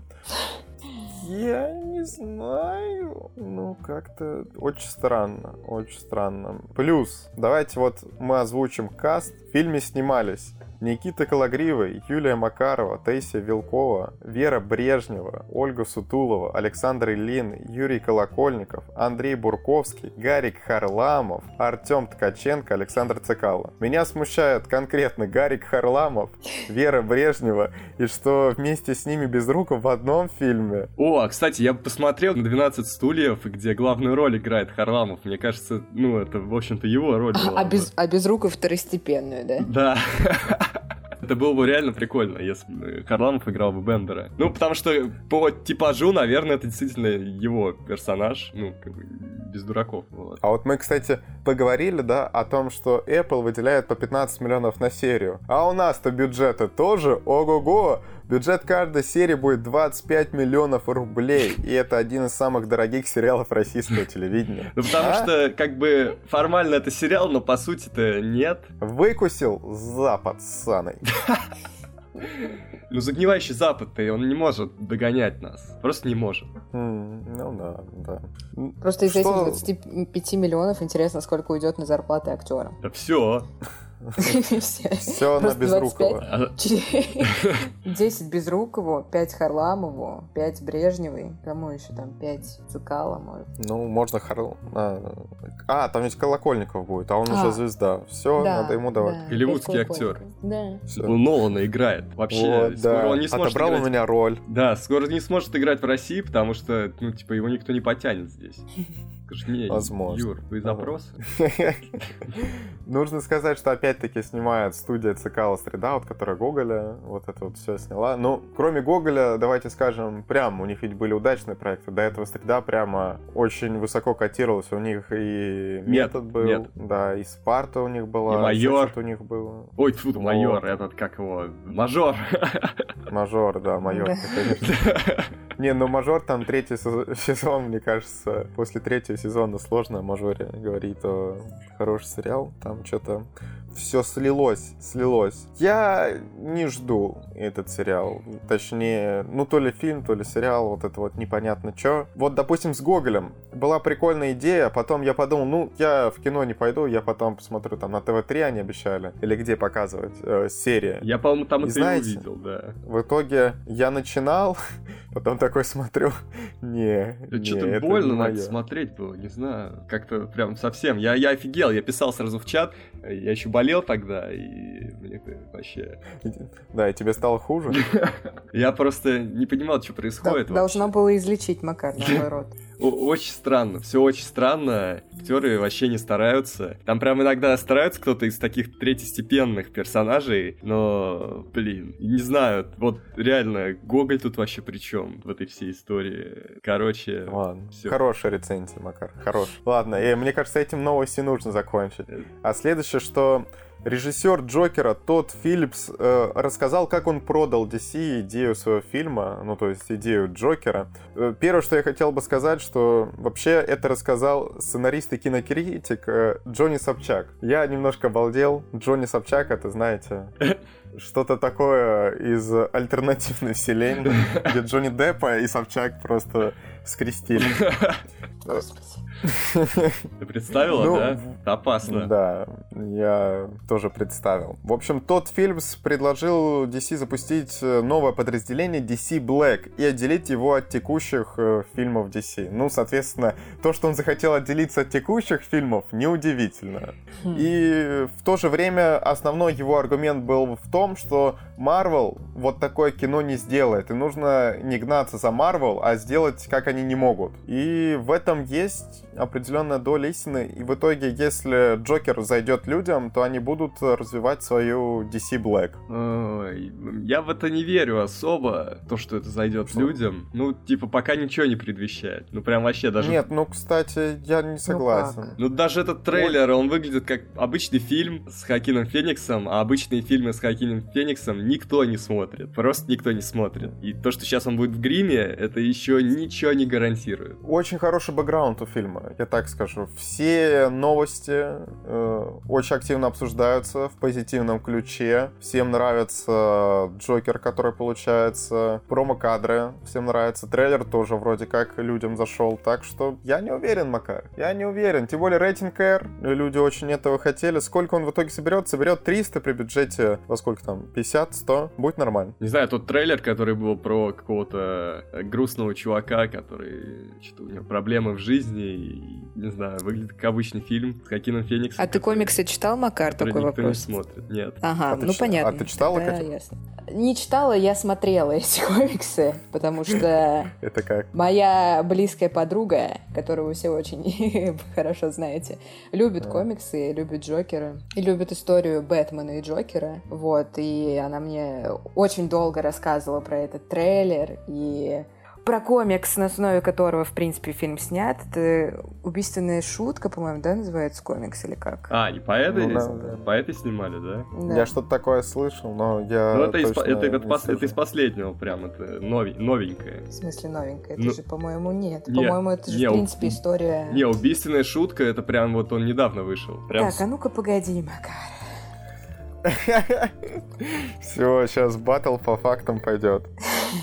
Я не знаю. Ну, как-то очень странно, очень странно. Плюс, давайте вот мы озвучим каст. В фильме снимались Никита Калагривый, Юлия Макарова, Таисия Вилкова, Вера Брежнева, Ольга Сутулова, Александр Ильин, Юрий Колокольников, Андрей Бурковский, Гарик Харламов, Артем Ткаченко, Александр Цикало. Меня смущает конкретно Гарик Харламов, Вера Брежнева, и что вместе с ними без рук в одном фильме. О, а, кстати, я посмотрел на 12 стульев, где главную роль играет Харламов. Мне кажется, ну, это, в общем-то, его роль а, была. А, без, а без рук второстепенную, да? Да. <laughs> Это было бы реально прикольно, если бы Харламов играл бы Бендера. Ну, потому что по типажу, наверное, это действительно его персонаж, ну, как бы без дураков. Вот. А вот мы, кстати, поговорили, да, о том, что Apple выделяет по 15 миллионов на серию. А у нас-то бюджеты тоже ого-го! Бюджет каждой серии будет 25 миллионов рублей, и это один из самых дорогих сериалов российского телевидения. Ну, потому а? что, как бы, формально это сериал, но по сути-то нет. Выкусил Запад Саной. <laughs> Ну, загнивающий Запад-то, он не может догонять нас. Просто не может. Mm, ну да, да. Просто из этих 25 миллионов интересно, сколько уйдет на зарплаты актера. Да все. Все на Безрукова. 10 Безрукову, 5 Харламову, 5 Брежневой. Кому еще там? 5 Цикала, может. Ну, можно Харлам... А, а, там ведь Колокольников будет, а он уже а. звезда. Все, надо ему давать. Голливудский актер. Да. Нолана играет. Вообще, скоро он не сможет Отобрал у меня роль. Да, скоро не сможет играть в России, потому что, ну, типа, его никто не потянет здесь. Не, Возможно. Юр, твои запросы? <laughs> Нужно сказать, что опять-таки снимает студия Цикала Стрит которая Гоголя вот это вот все сняла. Ну, кроме Гоголя, давайте скажем, прям, у них ведь были удачные проекты. До этого Стрида прямо очень высоко котировался. У них и Метод был, да, и Спарта у них была. И Майор. у них было. Ой, фу, Майор, этот, как его, Мажор. Мажор, да, Майор, конечно. Не, ну Мажор там третий сезон, мне кажется, после третьего сезона сложно о Мажоре говорить, то хороший сериал, там что-то все слилось, слилось. Я не жду этот сериал. Точнее, ну то ли фильм, то ли сериал, вот это вот непонятно что. Вот, допустим, с Гоголем была прикольная идея, потом я подумал, ну, я в кино не пойду, я потом посмотрю, там на ТВ-3 они обещали, или где показывать, э, серия. Я, по-моему, там и это знаете, увидел, да. В итоге я начинал, <laughs> потом такой смотрю, <laughs> не, не Что-то больно надо смотреть было, не знаю, как-то прям совсем. Я, я офигел, я писал сразу в чат, я еще болел тогда, и мне вообще... Да, и тебе стало хуже? <laughs> Я просто не понимал, что происходит. Должно было излечить, Макар, наоборот. Очень странно, все очень странно. Актеры вообще не стараются. Там прям иногда стараются кто-то из таких третьестепенных персонажей, но, блин, не знаю, вот реально, Гоголь тут вообще при чем в этой всей истории? Короче, Ладно, всё. хорошая рецензия, Макар, хорош. Ладно, и мне кажется, этим новости нужно закончить. А следующее, что Режиссер Джокера Тодд Филлипс э, рассказал, как он продал DC идею своего фильма, ну то есть идею Джокера. Э, первое, что я хотел бы сказать, что вообще это рассказал сценарист и кинокритик э, Джонни Собчак. Я немножко обалдел. Джонни Собчак, это знаете, <laughs> что-то такое из альтернативной вселенной, где Джонни Деппа и Собчак просто скрестили. <laughs> Ты представила, ну, да? Опасно. Да, я тоже представил. В общем, тот Фильмс предложил DC запустить э, новое подразделение DC Black и отделить его от текущих э, фильмов DC. Ну, соответственно, то, что он захотел отделиться от текущих фильмов, неудивительно. Хм. И в то же время основной его аргумент был в том, что Marvel вот такое кино не сделает. И нужно не гнаться за Marvel, а сделать, как они не могут. И в этом есть определенная доля истины, и в итоге, если Джокер зайдет людям, то они будут развивать свою DC Black. Ой, я в это не верю особо, то, что это зайдет что? людям. Ну, типа, пока ничего не предвещает. Ну, прям вообще даже... Нет, ну, кстати, я не согласен. Ну, ну даже этот трейлер, он выглядит как обычный фильм с Хакином Фениксом, а обычные фильмы с Хакином Фениксом никто не смотрит. Просто никто не смотрит. И то, что сейчас он будет в гриме, это еще ничего не гарантирует. Очень хороший бэкграунд у фильма. я так скажу, все новости э, очень активно обсуждаются в позитивном ключе. Всем нравится Джокер, который получается, промо-кадры всем нравится, трейлер тоже вроде как людям зашел, так что я не уверен, Макар, я не уверен. Тем более рейтинг R, люди очень этого хотели. Сколько он в итоге соберет? Соберет 300 при бюджете, во сколько там, 50, 100? Будет нормально. Не знаю, тот трейлер, который был про какого-то грустного чувака, который что-то у него проблемы в жизни, и, не знаю, выглядит как обычный фильм с Хакином Фениксом. А ты комиксы читал, Макар, такой никто вопрос? не смотрит, нет. Ага, А ну ч- понятно. а ты читала, Да, ясно. Не читала, я смотрела эти <laughs> комиксы, потому что <laughs> Это как? моя близкая подруга, которую вы все очень <laughs> хорошо знаете, любит комиксы, любит Джокера, и любит историю Бэтмена и Джокера, вот, и она мне очень долго рассказывала про этот трейлер, и про комикс, на основе которого, в принципе, фильм снят. Это «Убийственная шутка», по-моему, да, называется комикс или как? А, и по этой, Ну, да, да. по этой снимали, да? Да. Я что-то такое слышал, но я ну, это, из, это, это не пос- это из последнего прям, это нови- новенькое. В смысле новенькая? Это Ну, же, по-моему, нет. не, по-моему, это же, не, в принципе, история... Не, убийственная шутка, это прям вот он недавно вышел. Прям Так, а ну-ка погоди, Макар. Все, сейчас батл по фактам пойдет.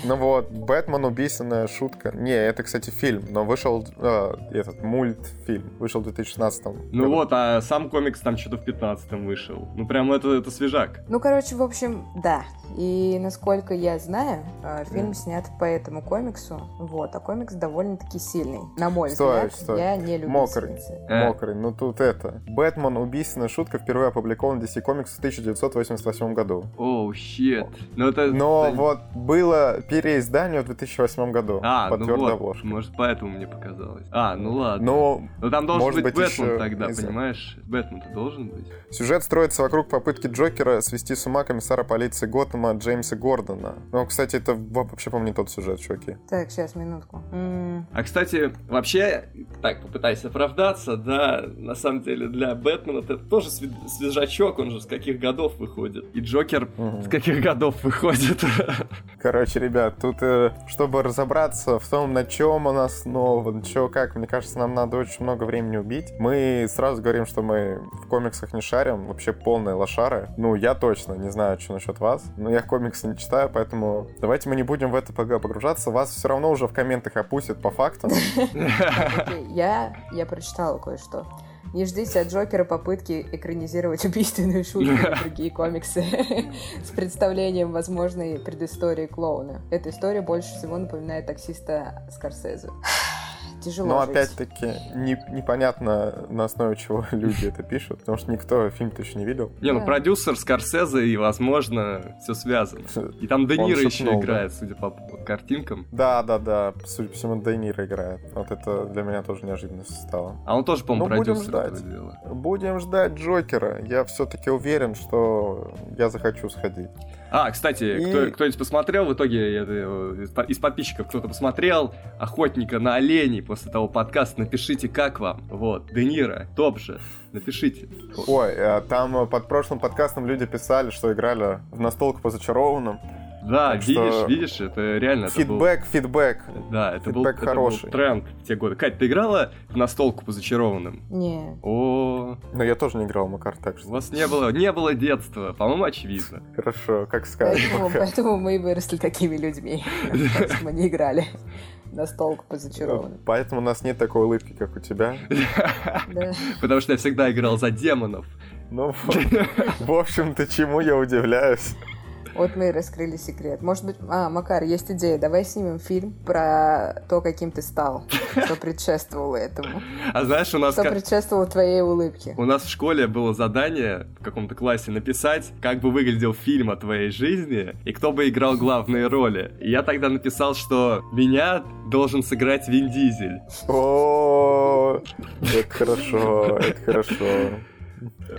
Ну вот, Бэтмен убийственная шутка. Не, это, кстати, фильм, но вышел э, этот мультфильм. Вышел в 2016 Ну году. вот, а сам комикс там что-то в 15-м вышел. Ну прям это, это свежак. Ну, короче, в общем, да. И насколько я знаю, э, фильм снят по этому комиксу. Вот, а комикс довольно-таки сильный. На мой Стой, взгляд, стой. я не люблю Мокрый. Э. Мокрый. Ну тут это. Бэтмен убийственная шутка впервые опубликован в DC Comics в 1988 году. Оу, щит. Ну это... Но это- вот было переиздание в 2008 году. А, по ну твердой вот, обложке. может поэтому мне показалось. А, ну ладно. Но Ну там должен может быть, быть, Бэтмен еще тогда, знаю. понимаешь? Бэтмен-то должен быть. Сюжет строится вокруг попытки Джокера свести с ума комиссара полиции Готэма Джеймса Гордона. Ну, кстати, это вообще, по-моему, не тот сюжет, чуваки. Так, сейчас, минутку. М, А, кстати, вообще, так, попытайся оправдаться, да, на самом деле для Бэтмена это тоже све- свежачок, он же с каких годов выходит. И Джокер Мгм. с каких годов выходит. <laughs> Короче, ребят, тут, э, чтобы разобраться в том, на чем он основан, чё, как, мне кажется, нам надо очень много времени убить. Мы сразу говорим, что мы в комиксах не шарим, вообще полные лошары. Ну, я точно не знаю, что насчет вас, но я комиксы не читаю, поэтому давайте мы не будем в это пог- погружаться. Вас все равно уже в комментах опустят по фактам. <laughs> Я, я прочитала кое-что. Не ждите от Джокера попытки экранизировать убийственную шутку и <laughs> другие комиксы <laughs> с представлением возможной предыстории клоуна. Эта история больше всего напоминает таксиста Скорсезе. Тяжело Но опять-таки не- непонятно, на основе чего <laughs> люди это пишут, потому что никто фильм-то еще не видел. Не, ну продюсер Скорсезе, и, возможно, все связано. И там Де Ниро еще играет, судя по картинкам. Да, да, да, судя по всему, Де Ниро играет. Вот это для меня тоже неожиданностью стало. А он тоже, по-моему, Ну, продюсер ждать. этого дела. Будем ждать Джокера. Я все-таки уверен, что я захочу сходить. А, кстати, И- кто, кто-нибудь посмотрел в итоге это, э, из, по- из подписчиков кто-то посмотрел Охотника на оленей после того подкаста, напишите, как вам. Вот, Де Ниро, топ же, напишите. Ой, а там э, под прошлым подкастом люди писали, что играли в настолку по зачарованным. Да, так видишь, что видишь, это реально это был- Фидбэк, фидбэк. Да, это был, фидбэк это был хороший. тренд в те годы. Кать, ты играла в настолку по зачарованным? Не. О, Но я тоже не играл в Макар, так у что вас не было, не было детства, по-моему, очевидно. хорошо, как скажешь. Поэтому, <laughs> поэтому мы и выросли такими людьми. <laughs> Мы не играли на столку по зачарованным. Поэтому у нас нет такой улыбки, как у тебя. <laughs> Да. Потому что я всегда играл за демонов. Ну, в общем-то, чему я удивляюсь. Вот мы и раскрыли секрет. Может быть, а, Макар, есть идея. Давай снимем фильм про то, каким ты стал, что предшествовало этому, <laughs> А знаешь, у нас... что предшествовало твоей улыбке. У нас в школе было задание в каком-то классе написать, как бы выглядел фильм о твоей жизни и кто бы играл главные роли. И я тогда написал, что меня должен сыграть Вин Дизель. О, это хорошо, это хорошо.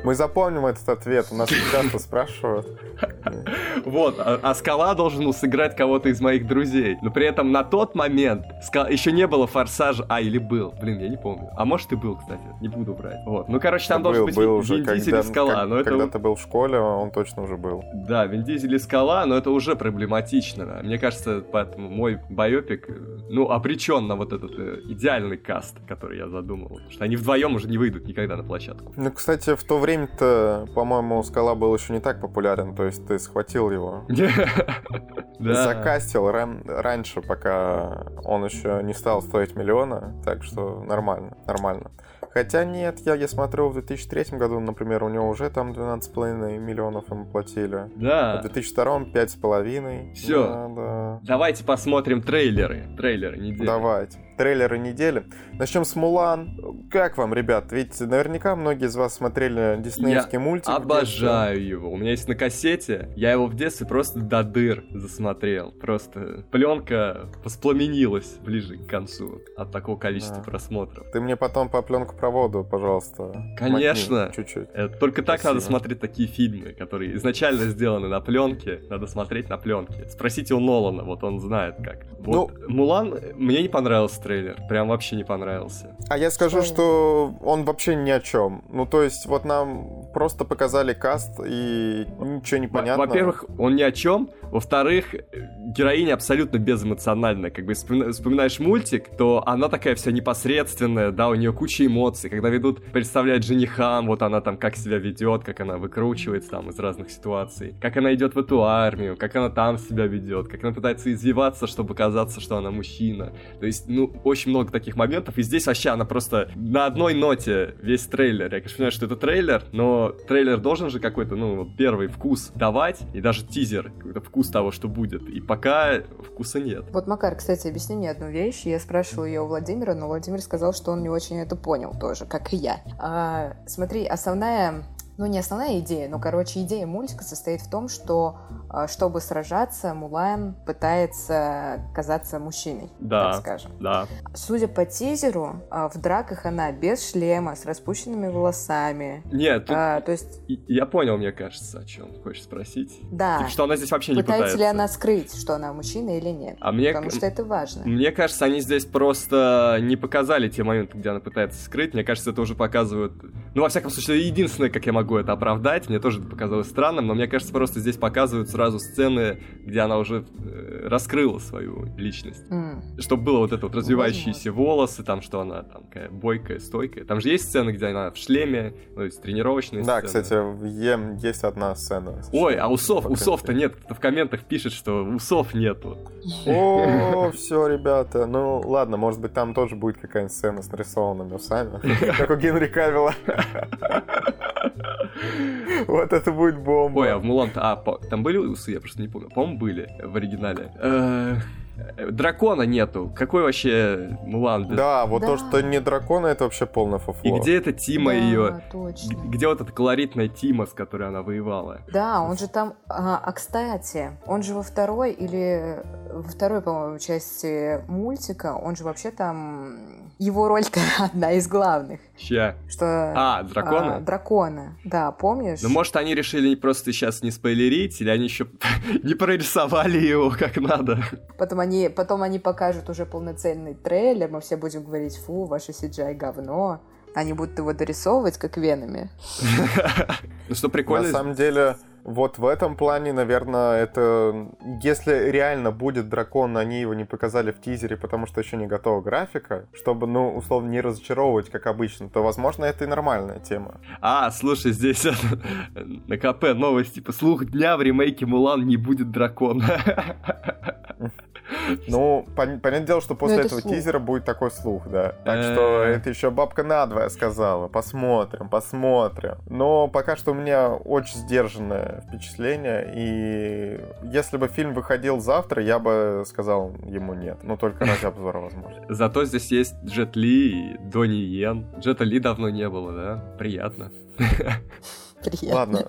Мы запомним этот ответ, у нас часто спрашивают. Вот, а, а Скала должен сыграть кого-то из моих друзей. Но при этом на тот момент еще не было Форсажа, а или был, блин, я не помню. А может и был, кстати, не буду врать. Вот, ну короче, там должен быть Вин Дизель и Скала. когда ты был в школе, он точно уже был. Да, Вин Дизель и Скала, но это уже проблематично. Мне кажется, поэтому мой байопик, ну, обречен на вот этот э, идеальный каст, который я задумал. Потому что они вдвоем уже не выйдут никогда на площадку. Ну, кстати, в то время-то, по-моему, Скала был еще не так популярен, то есть ты схватил его. <laughs> Да. Закастил ран- раньше, пока он еще не стал стоить миллиона, так что нормально, нормально. Хотя нет, я, я смотрю, в 2003 году, например, у него уже там 12,5 миллионов ему платили. А В Да. 2002 5,5. Всё. Да, да. Давайте посмотрим трейлеры. Трейлеры недели. Давайте. Трейлеры недели. Начнем с Мулан. Как вам, ребят? Ведь наверняка многие из вас смотрели диснеевский мультик. в детстве. Обожаю его. У меня есть на кассете. Я его в детстве просто до дыр засмотрел. Просто пленка воспламенилась ближе к концу от такого количества Да. просмотров. Ты мне потом по пленку проводу, пожалуйста. Конечно. Чуть-чуть. Э, Только так Спасибо. надо смотреть такие фильмы, которые изначально сделаны на пленке. Надо смотреть на пленке. Спросите у Нолана, вот он знает как. Вот Ну- Мулан, мне не понравился трейлер. Прям вообще не понравился. А я скажу, Что? что он вообще ни о чем. Ну, то есть, вот нам просто показали каст, и ничего не понятно. Во-первых, он ни о чем. Во-вторых, героиня абсолютно безэмоциональная. Как бы вспомина- вспоминаешь мультик, то она такая вся непосредственная, да, у нее куча эмоций. Когда ведут представлять женихам, вот она там как себя ведет, как она выкручивается там из разных ситуаций, как она идет в эту армию, как она там себя ведет, как она пытается извиваться, чтобы казаться, что она мужчина. То есть, ну, очень много таких моментов. И здесь вообще она просто на одной ноте весь трейлер. Я, конечно, понимаю, что это трейлер, но трейлер должен же какой-то, ну, первый вкус давать, и даже тизер, какой-то вкус того, что будет. И пока вкуса нет. Вот, Макар, кстати, объясни мне одну вещь. Я спрашивала ее у Владимира, но Владимир сказал, что он не очень это понял тоже, как и я. А, смотри, основная ну, не основная идея, но, короче, идея мультика состоит в том, что, а, чтобы сражаться, Мулан пытается казаться мужчиной, Да. так скажем. Да. Судя по тизеру, а, в драках она без шлема, с распущенными волосами. Нет, тут А, то есть, я понял, мне кажется, о чем хочешь спросить. да, Типа, что она здесь вообще не пытается пытается. ли она скрыть, что она мужчина или нет. А мне, Потому что это важно. мне кажется, они здесь просто не показали те моменты, где она пытается скрыть. Мне кажется, это уже показывают... Ну, во всяком случае, единственное, как я могу это оправдать. Мне тоже это показалось странным, но мне кажется, просто здесь показывают сразу сцены, где она уже э, раскрыла свою личность. М. Чтобы было вот это вот развивающиеся волосы, там, что она там такая бойкая, стойкая. Там же есть сцены, где она в шлеме, ну, то есть тренировочные Да, сцены. кстати, в Ем есть одна сцена. Ой, а усов, усов-то нет. нет. Кто-то в комментах пишет, что усов нету. О, все, ребята. Ну, ладно, может быть, там тоже будет какая-нибудь сцена с нарисованными усами, <laughs> как у Генри Кавилла. <laughs> Вот это будет бомба. Ой, а в мулан А, по- там были усы? Я просто не помню. По-моему, были в оригинале. Э, э, Дракона нету. Какой вообще Мулан? Да, вот то, что не дракона, это вообще полное И фуфло. где эта Тима Да, ее? точно. Где вот эта колоритная Тима, с которой она воевала? Да, он же там... А, а, кстати, он же во второй или во второй, по-моему, части мультика, он же вообще там... Его роль-то <laughs> одна из главных. Ща. Что... А, дракона? а, дракона, да, помнишь? Ну, может, они решили просто сейчас не спойлерить, или они еще <laughs> не прорисовали его как надо. Потом они, потом они покажут уже полноценный трейлер, мы все будем говорить, фу, ваше CGI говно. Они будут его дорисовывать, как венами. <laughs> Ну, что На прикольно, самом деле, вот в этом плане, наверное, это... Если реально будет дракон, они его не показали в тизере, потому что еще не готова графика, чтобы, ну, условно, не разочаровывать, как обычно, то, возможно, это и нормальная тема. А, слушай, здесь <laughs> на КП новость, типа, слух дня в ремейке Мулан не будет дракона. <laughs> <laughs> Ну, пон- понятное дело, что после это этого тизера будет такой слух, да. Так Э. что это еще бабка надвое сказала. Посмотрим, посмотрим. Но пока что у меня очень сдержанное впечатление. И если бы фильм выходил завтра, я бы сказал ему нет. Но только ради <laughs> обзора, возможно. Зато здесь есть Джет Ли и Донни Йен. Джета Ли давно не было, да? Приятно. <laughs> Приятно. Ладно,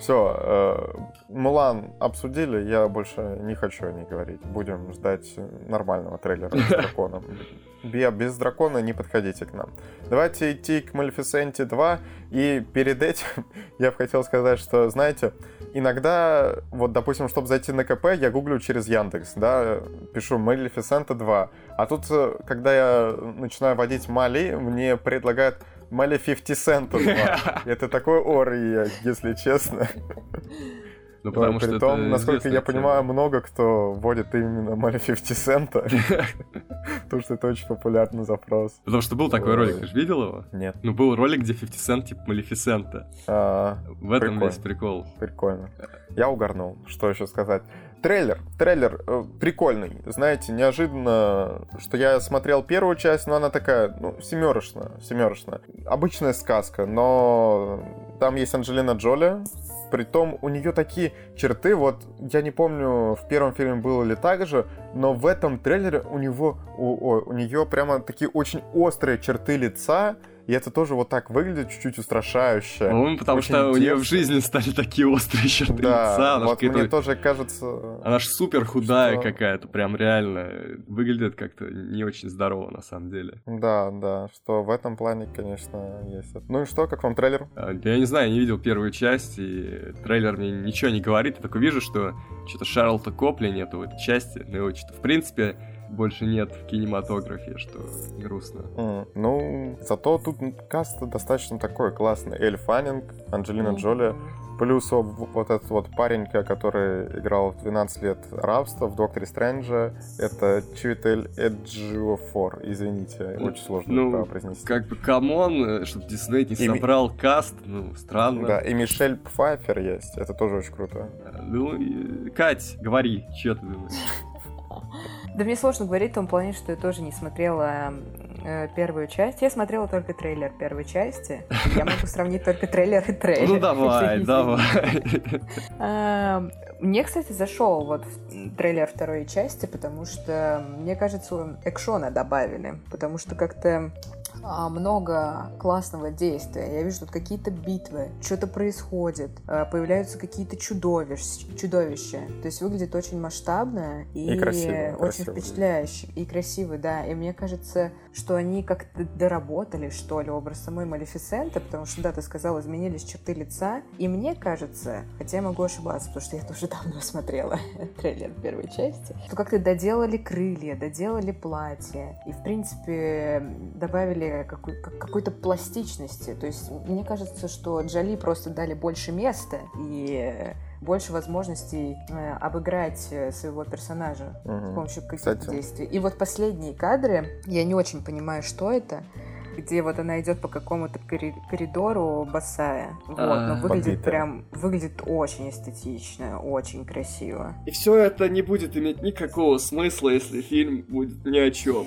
все. Мулан обсудили, я больше не хочу о ней говорить. Будем ждать нормального трейлера <laughs> с драконом. без дракона не подходите к нам. Давайте идти к Малефисенте 2. И перед этим <laughs> я бы хотел сказать, что, знаете, иногда, вот, допустим, чтобы зайти на КП, я гуглю через Яндекс, да, пишу Малефисента 2. А тут, э, когда я начинаю водить Мали, мне предлагают Мали 50 Cent 2. Это такой ор, если честно. Ну, потому При что том, насколько я понимаю, много кто вводит именно Money 50 цента. Потому что это очень популярный запрос. Потому что был такой ролик, ты же видел его? Нет. Ну, был ролик, где 50 цент типа Малефисента. А, В этом весь прикол. Прикольно. Я угорнул. Что еще сказать? Трейлер. Трейлер э, прикольный. Знаете, неожиданно, что я смотрел первую часть, но она такая, ну, семерочная, семерочная. Обычная сказка, но там есть Анджелина Джоли, Притом у нее такие черты, вот я не помню, в первом фильме было ли так же, но в этом трейлере у него, у, у, у нее прямо такие очень острые черты лица, и это тоже вот так выглядит чуть-чуть устрашающе. Ну, потому что интересно. у нее в жизни стали такие острые черты да, лица. Она вот мне тоже кажется... Она же супер худая что... какая-то, прям реально. Выглядит как-то не очень здорово, на самом деле. Да, да, что в этом плане, конечно, есть. Ну и что, как вам трейлер? А, я не знаю, я не видел первую часть, и трейлер мне ничего не говорит. Я только вижу, что что-то Шарлта Копли нету в этой части. Ну и что-то, в принципе, больше нет в кинематографе, что грустно. Mm, ну, зато тут каст достаточно такой классный. Эль Фаннинг, Анджелина mm-hmm. Джоли, плюс вот этот вот парень, который играл в 12 лет рабства в Докторе Стрэнджа, это Чивитель Эджиофор, извините, очень сложно ну, произнести. как бы, come on, чтобы Дисней не и собрал ми... каст, ну, странно. Да, и Мишель Пфайфер есть, это тоже очень круто. Ну, Кать, говори, что ты думаешь? <laughs> Да мне сложно говорить в том плане, что я тоже не смотрела э, первую часть. Я смотрела только трейлер первой части. Я могу сравнить только трейлер и трейлер. Ну давай, давай. А, мне, кстати, зашел вот трейлер второй части, потому что, мне кажется, экшена добавили. Потому что как-то много классного действия. Я вижу тут какие-то битвы, что-то происходит, а, появляются какие-то чудовищ, чудовища. То есть выглядит очень масштабно и, и красиво, очень красиво. впечатляюще. И красиво, да. И мне кажется, что они как-то доработали, что ли, образ самой Малефисенты, потому что, да, ты сказал, изменились черты лица. И мне кажется, хотя я могу ошибаться, потому что я тоже давно смотрела <laughs> трейлер первой части, что как-то доделали крылья, доделали платье. И, в принципе, добавили какой-то пластичности. То есть мне кажется, что Джоли просто дали больше места и больше возможностей э, обыграть э, своего персонажа угу. с помощью каких-то действий. И вот последние кадры, я не очень понимаю, что это где вот она идет по какому-то коридору босая. Вот, но а, выглядит прям, выглядит очень эстетично, очень красиво. И все это не будет иметь никакого смысла, если фильм будет ни о чем.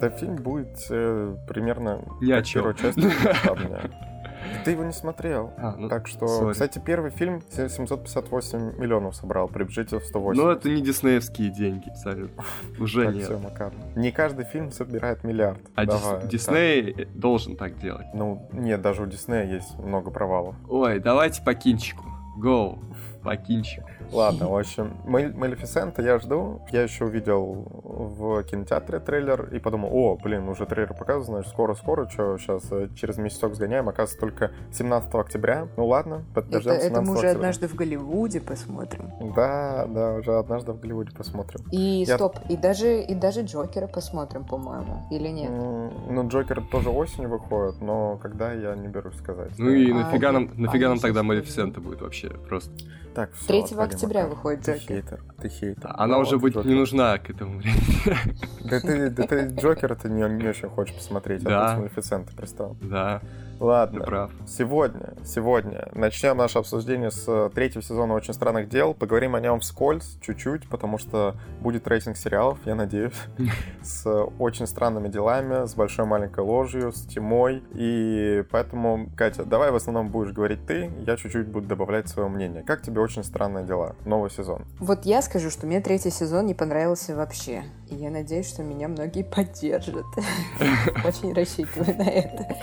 Да, фильм будет э, примерно ни о чем. часть <laughs> Ты его не смотрел. А, ну, так что, sorry. кстати, первый фильм 758 миллионов собрал при бюджете в 108. Ну, это не диснеевские деньги, абсолютно. <laughs> Уже нет. Все, Макар. Не каждый фильм собирает миллиард. А Давай, Дисней должен так делать. Ну, нет, даже у Диснея есть много провалов. Ой, давайте по кинчику. Go по кинчику. Ладно, в общем, Малефисента я жду. Я еще увидел в кинотеатре трейлер и подумал, о, блин, уже трейлер показывают, значит, скоро-скоро, что сейчас э, через месяцок сгоняем, оказывается, только 17 октября. Ну ладно, подождем это, это мы уже октября. однажды в Голливуде посмотрим. Да, да, уже однажды в Голливуде посмотрим. И я... стоп, и даже, и даже Джокера посмотрим, по-моему, или нет? Ну, Джокер тоже осенью выходит, но когда я не берусь сказать. Ну и а, нафига нам, нафига а, нам тогда Малефисента будет вообще просто? Так, все, 3 октября пока. выходит Джокер. Ты хейтер, ты хейтер. Она ну, уже будет Джокер. не нужна к этому времени. Да ты, да ты Джокера ты не, не очень хочешь посмотреть, да. а тут Малефисента пристал. Да. Ладно. Ты прав. Сегодня, сегодня начнем наше обсуждение с третьего сезона «Очень странных дел». Поговорим о нем вскользь, чуть-чуть, потому что будет рейтинг сериалов, я надеюсь, <laughs> с очень странными делами, с большой маленькой ложью, с тьмой. И поэтому, Катя, давай в основном будешь говорить ты, я чуть-чуть буду добавлять свое мнение. Как тебе «Очень странные дела»? Новый сезон. Вот я скажу, что мне третий сезон не понравился вообще. И я надеюсь, что меня многие поддержат. <laughs> Очень рассчитываю на это.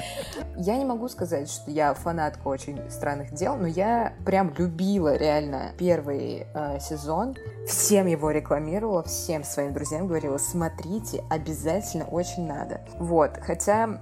Я не могу сказать, что я фанатка очень странных дел, но я прям любила реально первый э, сезон. Всем его рекламировала, всем своим друзьям говорила, смотрите, обязательно очень надо. Вот, хотя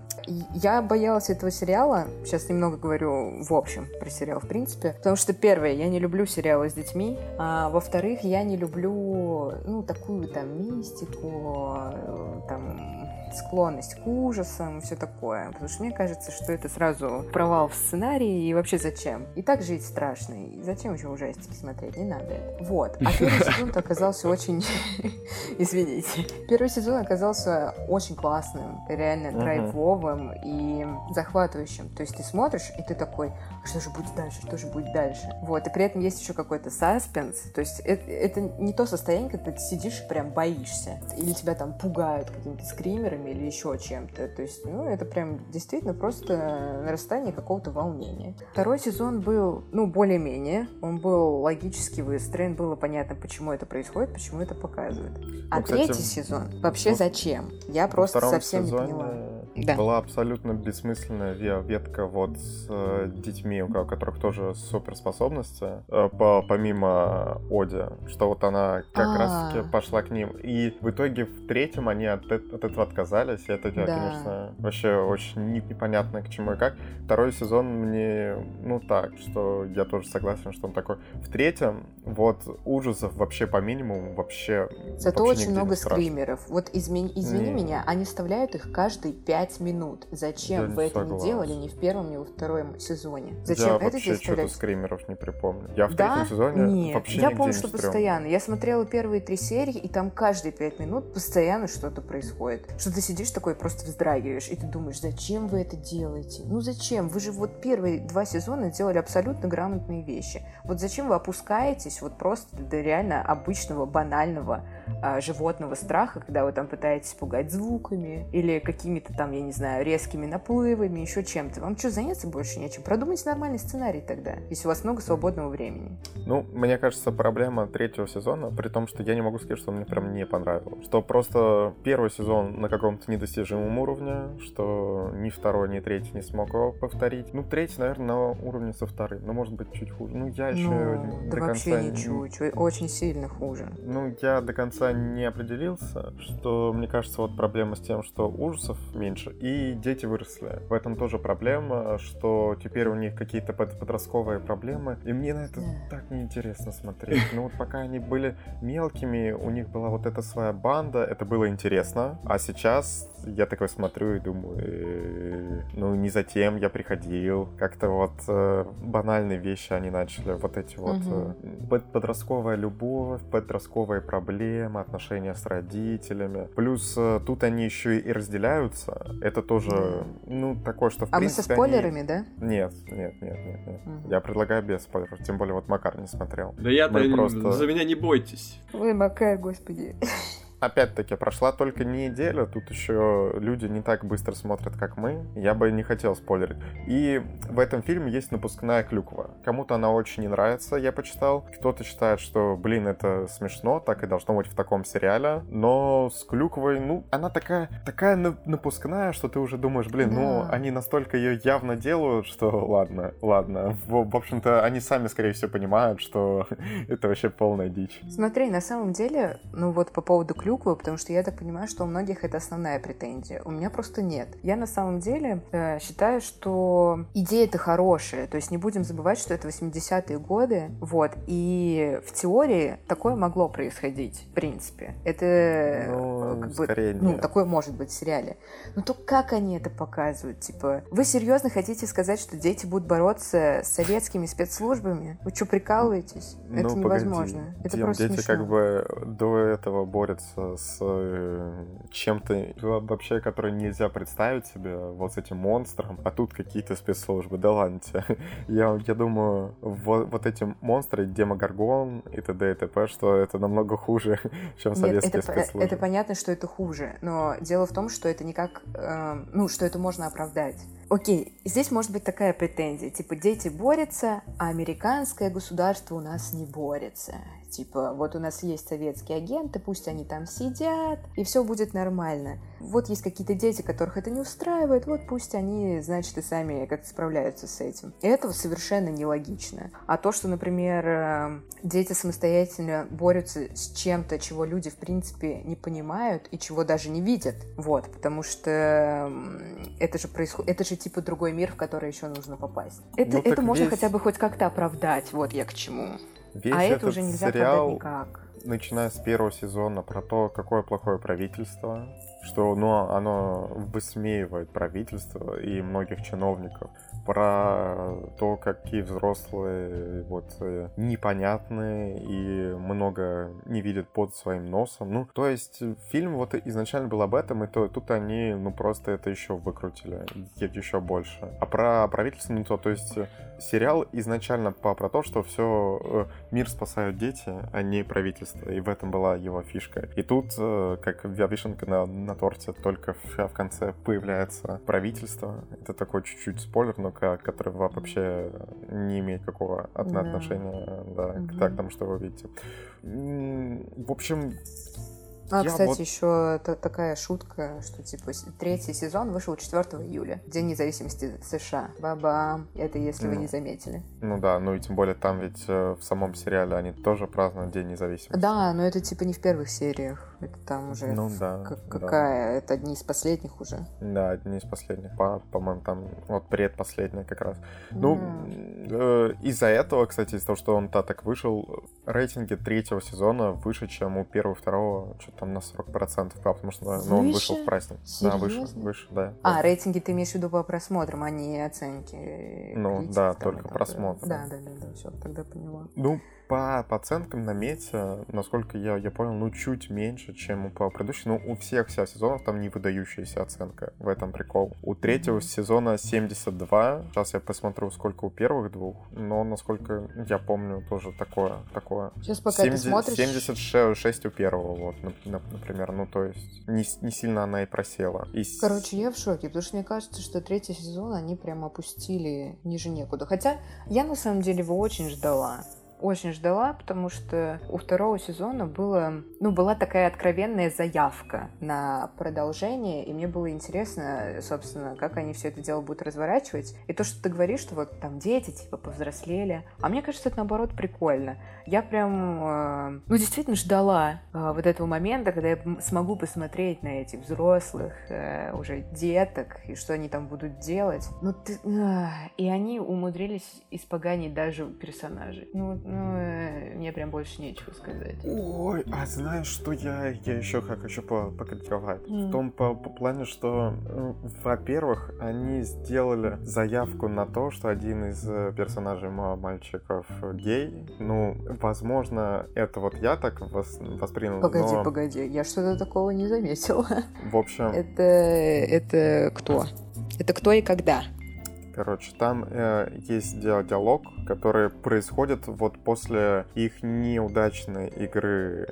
я боялась этого сериала, сейчас немного говорю в общем про сериал в принципе, потому что, первое, я не люблю сериалы с детьми, а во-вторых, я не люблю, ну, такую там мистику, э, там, склонность к ужасам, все такое. Потому что мне кажется, что это сразу провал в сценарии и вообще зачем? И так жить страшно. И зачем еще ужастики смотреть? Не надо это. Вот. А первый <laughs> сезон оказался очень... <laughs> Извините. Первый сезон оказался очень классным, реально драйвовым и захватывающим. То есть ты смотришь, и ты такой, «А что же будет дальше, что же будет дальше? Вот. И при этом есть еще какой-то саспенс. То есть это, это не то состояние, когда ты сидишь и прям боишься. Или тебя там пугают какими-то скримерами, или еще чем-то. То есть, ну, это прям действительно просто нарастание какого-то волнения. Второй сезон был, ну, более-менее. Он был логически выстроен, было понятно, почему это происходит, почему это показывает. А ну, кстати, третий сезон вообще ну, зачем? Я просто совсем сезоне... не поняла да. была абсолютно бессмысленная ветка вот с э, детьми, у которых тоже суперспособности, э, по, помимо Оди, что вот она как А-а-а. раз таки пошла к ним. И в итоге в третьем они от, от этого отказались, и это, да. конечно, вообще очень непонятно к чему и как. Второй сезон мне, ну так, что я тоже согласен, что он такой. В третьем вот ужасов вообще по минимуму вообще Зато вообще очень много скримеров. Вот измени, извини не. меня, они вставляют их каждые пять 5 минут. Зачем я вы это согласен. не делали ни в первом, ни во втором сезоне? Зачем я это вообще что-то скримеров не припомню. Я в да? третьем сезоне Нет. вообще Я помню, что постоянно. Я смотрела первые три серии, и там каждые пять минут постоянно что-то происходит. Что ты сидишь такой, просто вздрагиваешь, и ты думаешь, зачем вы это делаете? Ну зачем? Вы же вот первые два сезона делали абсолютно грамотные вещи. Вот зачем вы опускаетесь вот просто до реально обычного, банального а, животного страха, когда вы там пытаетесь пугать звуками или какими-то там, я не знаю, резкими наплывами, еще чем-то. Вам что, заняться больше нечем? Продумайте нормальный сценарий тогда, если у вас много свободного времени. Ну, мне кажется, проблема третьего сезона, при том, что я не могу сказать, что мне прям не понравилось. Что просто первый сезон на каком-то недостижимом уровне, что ни второй, ни третий не смог его повторить. Ну, третий, наверное, на уровне со вторым, но может быть чуть хуже. Ну, я еще ну, до да вообще конца... не чуть, очень сильно хуже. Ну, я до конца не определился, что, мне кажется, вот проблема с тем, что ужасов меньше, и дети выросли. В этом тоже проблема, что теперь у них какие-то подростковые проблемы, и мне на это так неинтересно смотреть. Ну вот пока они были мелкими, у них была вот эта своя банда, это было интересно, а сейчас я такой смотрю и думаю, э, ну не затем я приходил, как-то вот э, банальные вещи они начали, вот эти вот угу. подростковая любовь, подростковые проблемы, отношения с родителями. Плюс тут они еще и разделяются. Это тоже, ну, такое, что в а принципе... А мы со спойлерами, они... да? Нет, нет, нет, нет, нет. Угу. Я предлагаю без спойлеров, тем более вот Макар не смотрел. Да я-то просто... за меня не бойтесь. Ой, Макар, господи <laughs> опять-таки, прошла только неделя, тут еще люди не так быстро смотрят, как мы. Я бы не хотел спойлерить. И в этом фильме есть напускная клюква. Кому-то она очень не нравится, я почитал. Кто-то считает, что, блин, это смешно, так и должно быть в таком сериале. Но с клюквой, ну, она такая, такая напускная, что ты уже думаешь, блин, ну, да. ну, они настолько ее явно делают, что ладно, ладно. В, в общем-то, они сами, скорее всего, понимают, что <laughs> это вообще полная дичь. Смотри, на самом деле, ну вот по поводу клюквы, клюкву, потому что я так понимаю, что у многих это основная претензия. У меня просто нет. Я на самом деле э, считаю, что идея это хорошая. То есть не будем забывать, что это 80-е годы. Вот. И в теории такое могло происходить, в принципе. Это ну, как бы, ну, такое может быть в сериале. Но то как они это показывают? Типа, вы серьезно хотите сказать, что дети будут бороться с советскими спецслужбами? Вы что, прикалываетесь? Ну, это невозможно. Погоди. Это Дим, просто дети смешно. как бы до этого борются с э, чем-то вообще, которое нельзя представить себе, вот с этим монстром, а тут какие-то спецслужбы. Да ладно тебе. <laughs> Я, я думаю, вот, вот эти монстры, Демогоргон и т.д. и т.п., что это намного хуже, <laughs> чем Нет, советские это, спецслужбы. это понятно, что это хуже, но дело в том, что это никак, э, ну, что это можно оправдать. Окей, здесь может быть такая претензия, типа дети борются, а американское государство у нас не борется. Типа, вот у нас есть советские агенты, пусть они там сидят, и все будет нормально. Вот есть какие-то дети, которых это не устраивает, вот пусть они, значит, и сами как-то справляются с этим. И это совершенно нелогично. А то, что, например, э, дети самостоятельно борются с чем-то, чего люди, в принципе, не понимают и чего даже не видят, вот, потому что это же происходит, это же типа другой мир, в который еще нужно попасть. Это, ну, это можно весь... хотя бы хоть как-то оправдать, вот я к чему. Весь а это уже нельзя сериал, никак. Начиная с первого сезона про то, какое плохое правительство, что ну, оно высмеивает правительство и многих чиновников про то, какие взрослые вот э, непонятные и много не видят под своим носом. Ну, то есть фильм вот изначально был об этом, и то, тут они, ну, просто это еще выкрутили, еще больше. А про правительство, ну, то, то есть сериал изначально про то, что все э, мир спасают дети, а не правительство, и в этом была его фишка. И тут, э, как вишенка на, на торте, только в, в конце появляется правительство. Это такой чуть-чуть спойлер, но который вообще не имеет какого отношения да, угу. к тому, что вы видите. В общем, а, я кстати, вот... еще такая шутка, что типа третий сезон вышел 4 июля, День независимости США. Баба, это если ну, вы не заметили. Ну да, ну и тем более там ведь э, в самом сериале они тоже празднуют День независимости. Да, но это типа не в первых сериях. Это там уже ну, да, какая? Да. Это одни из последних уже. Да, одни из последних. По, по-моему, там вот предпоследняя как раз. Mm. Ну, э, из-за этого, кстати, из-за того, что он так вышел, рейтинги третьего сезона выше, чем у первого и второго, что-то там на 40%, правда, потому что ну, он вышел в праздник. Серьезно? Да, выше, выше, да. А, рейтинги ты имеешь в виду по просмотрам, а не оценки? Ну, критики, да, там, только просмотр. Да, да, да, да, все, тогда поняла. Ну, по, по оценкам на мете, насколько я, я понял, ну, чуть меньше, чем по предыдущим. Ну, у всех вся сезонов там не выдающаяся оценка. В этом прикол. У третьего сезона 72. Сейчас я посмотрю, сколько у первых двух. Но, насколько я помню, тоже такое. такое. Сейчас пока 70, ты смотришь... 76 у первого, вот, например. Ну, то есть, не, не сильно она и просела. И... Короче, я в шоке, потому что мне кажется, что третий сезон они прям опустили ниже некуда. Хотя я, на самом деле, его очень ждала очень ждала, потому что у второго сезона было, ну, была такая откровенная заявка на продолжение, и мне было интересно, собственно, как они все это дело будут разворачивать. И то, что ты говоришь, что вот там дети, типа, повзрослели, а мне кажется, это наоборот прикольно. Я прям, э, ну, действительно ждала э, вот этого момента, когда я смогу посмотреть на этих взрослых э, уже деток, и что они там будут делать. Ну, ты, э, и они умудрились испоганить даже персонажей. Ну, ну, э, мне прям больше нечего сказать. Ой, а знаешь, что я, я еще как еще по покритиковать? Mm. В том по, по плане, что, ну, во-первых, они сделали заявку на то, что один из э, персонажей мальчиков гей. Ну, возможно, это вот я так вос, воспринял. Погоди, но... погоди, я что-то такого не заметила. В общем... Это, это кто? Это кто и когда? Короче, там э, есть диалог, который происходит вот после их неудачной игры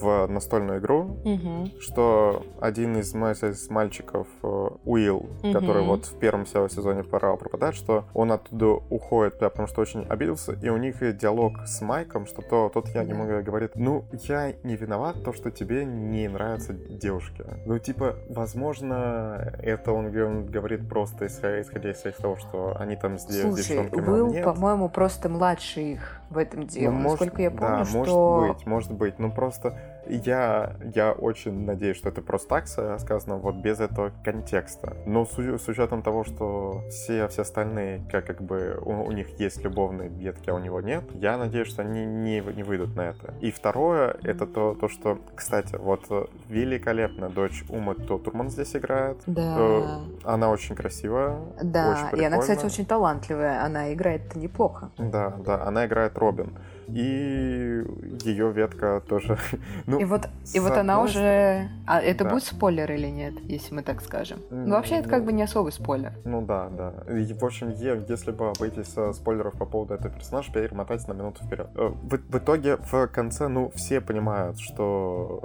в настольную игру, угу. что один из, из мальчиков, э, Уилл, угу. который вот в первом сезоне пора пропадать, что он оттуда уходит, да, потому что очень обиделся, и у них диалог с Майком, что то, тот я не могу говорит, ну, я не виноват, то, что тебе не нравятся девушки. Ну, типа, возможно, это он, он говорит просто исходя из из того, что они там с Слушай, девчонками. Был, по-моему, просто младше их в этом деле. Ну, может, Насколько я помню, да, что... может быть, может быть. Ну, просто я, я очень надеюсь, что это просто так сказано, вот без этого контекста. Но с, с учетом того, что все, все остальные, как, как бы, у, у них есть любовные ветки, а у него нет, я надеюсь, что они не, не выйдут на это. И второе, это то, то, что, кстати, вот великолепная дочь Ума Турман здесь играет. Да. Э, она очень красивая. Да, очень и она, кстати, очень талантливая. Она играет неплохо. Да, да, она играет Робин. И ее ветка тоже. <laughs> ну, и вот, и вот она уже... А это да. будет спойлер или нет, если мы так скажем? Ну, вообще, это как бы не особый спойлер. Ну да, да. И, в общем, если бы обойтись спойлеров по поводу этого персонажа, перемотать на минуту вперед. Э, в, в итоге, в конце, ну, все понимают, что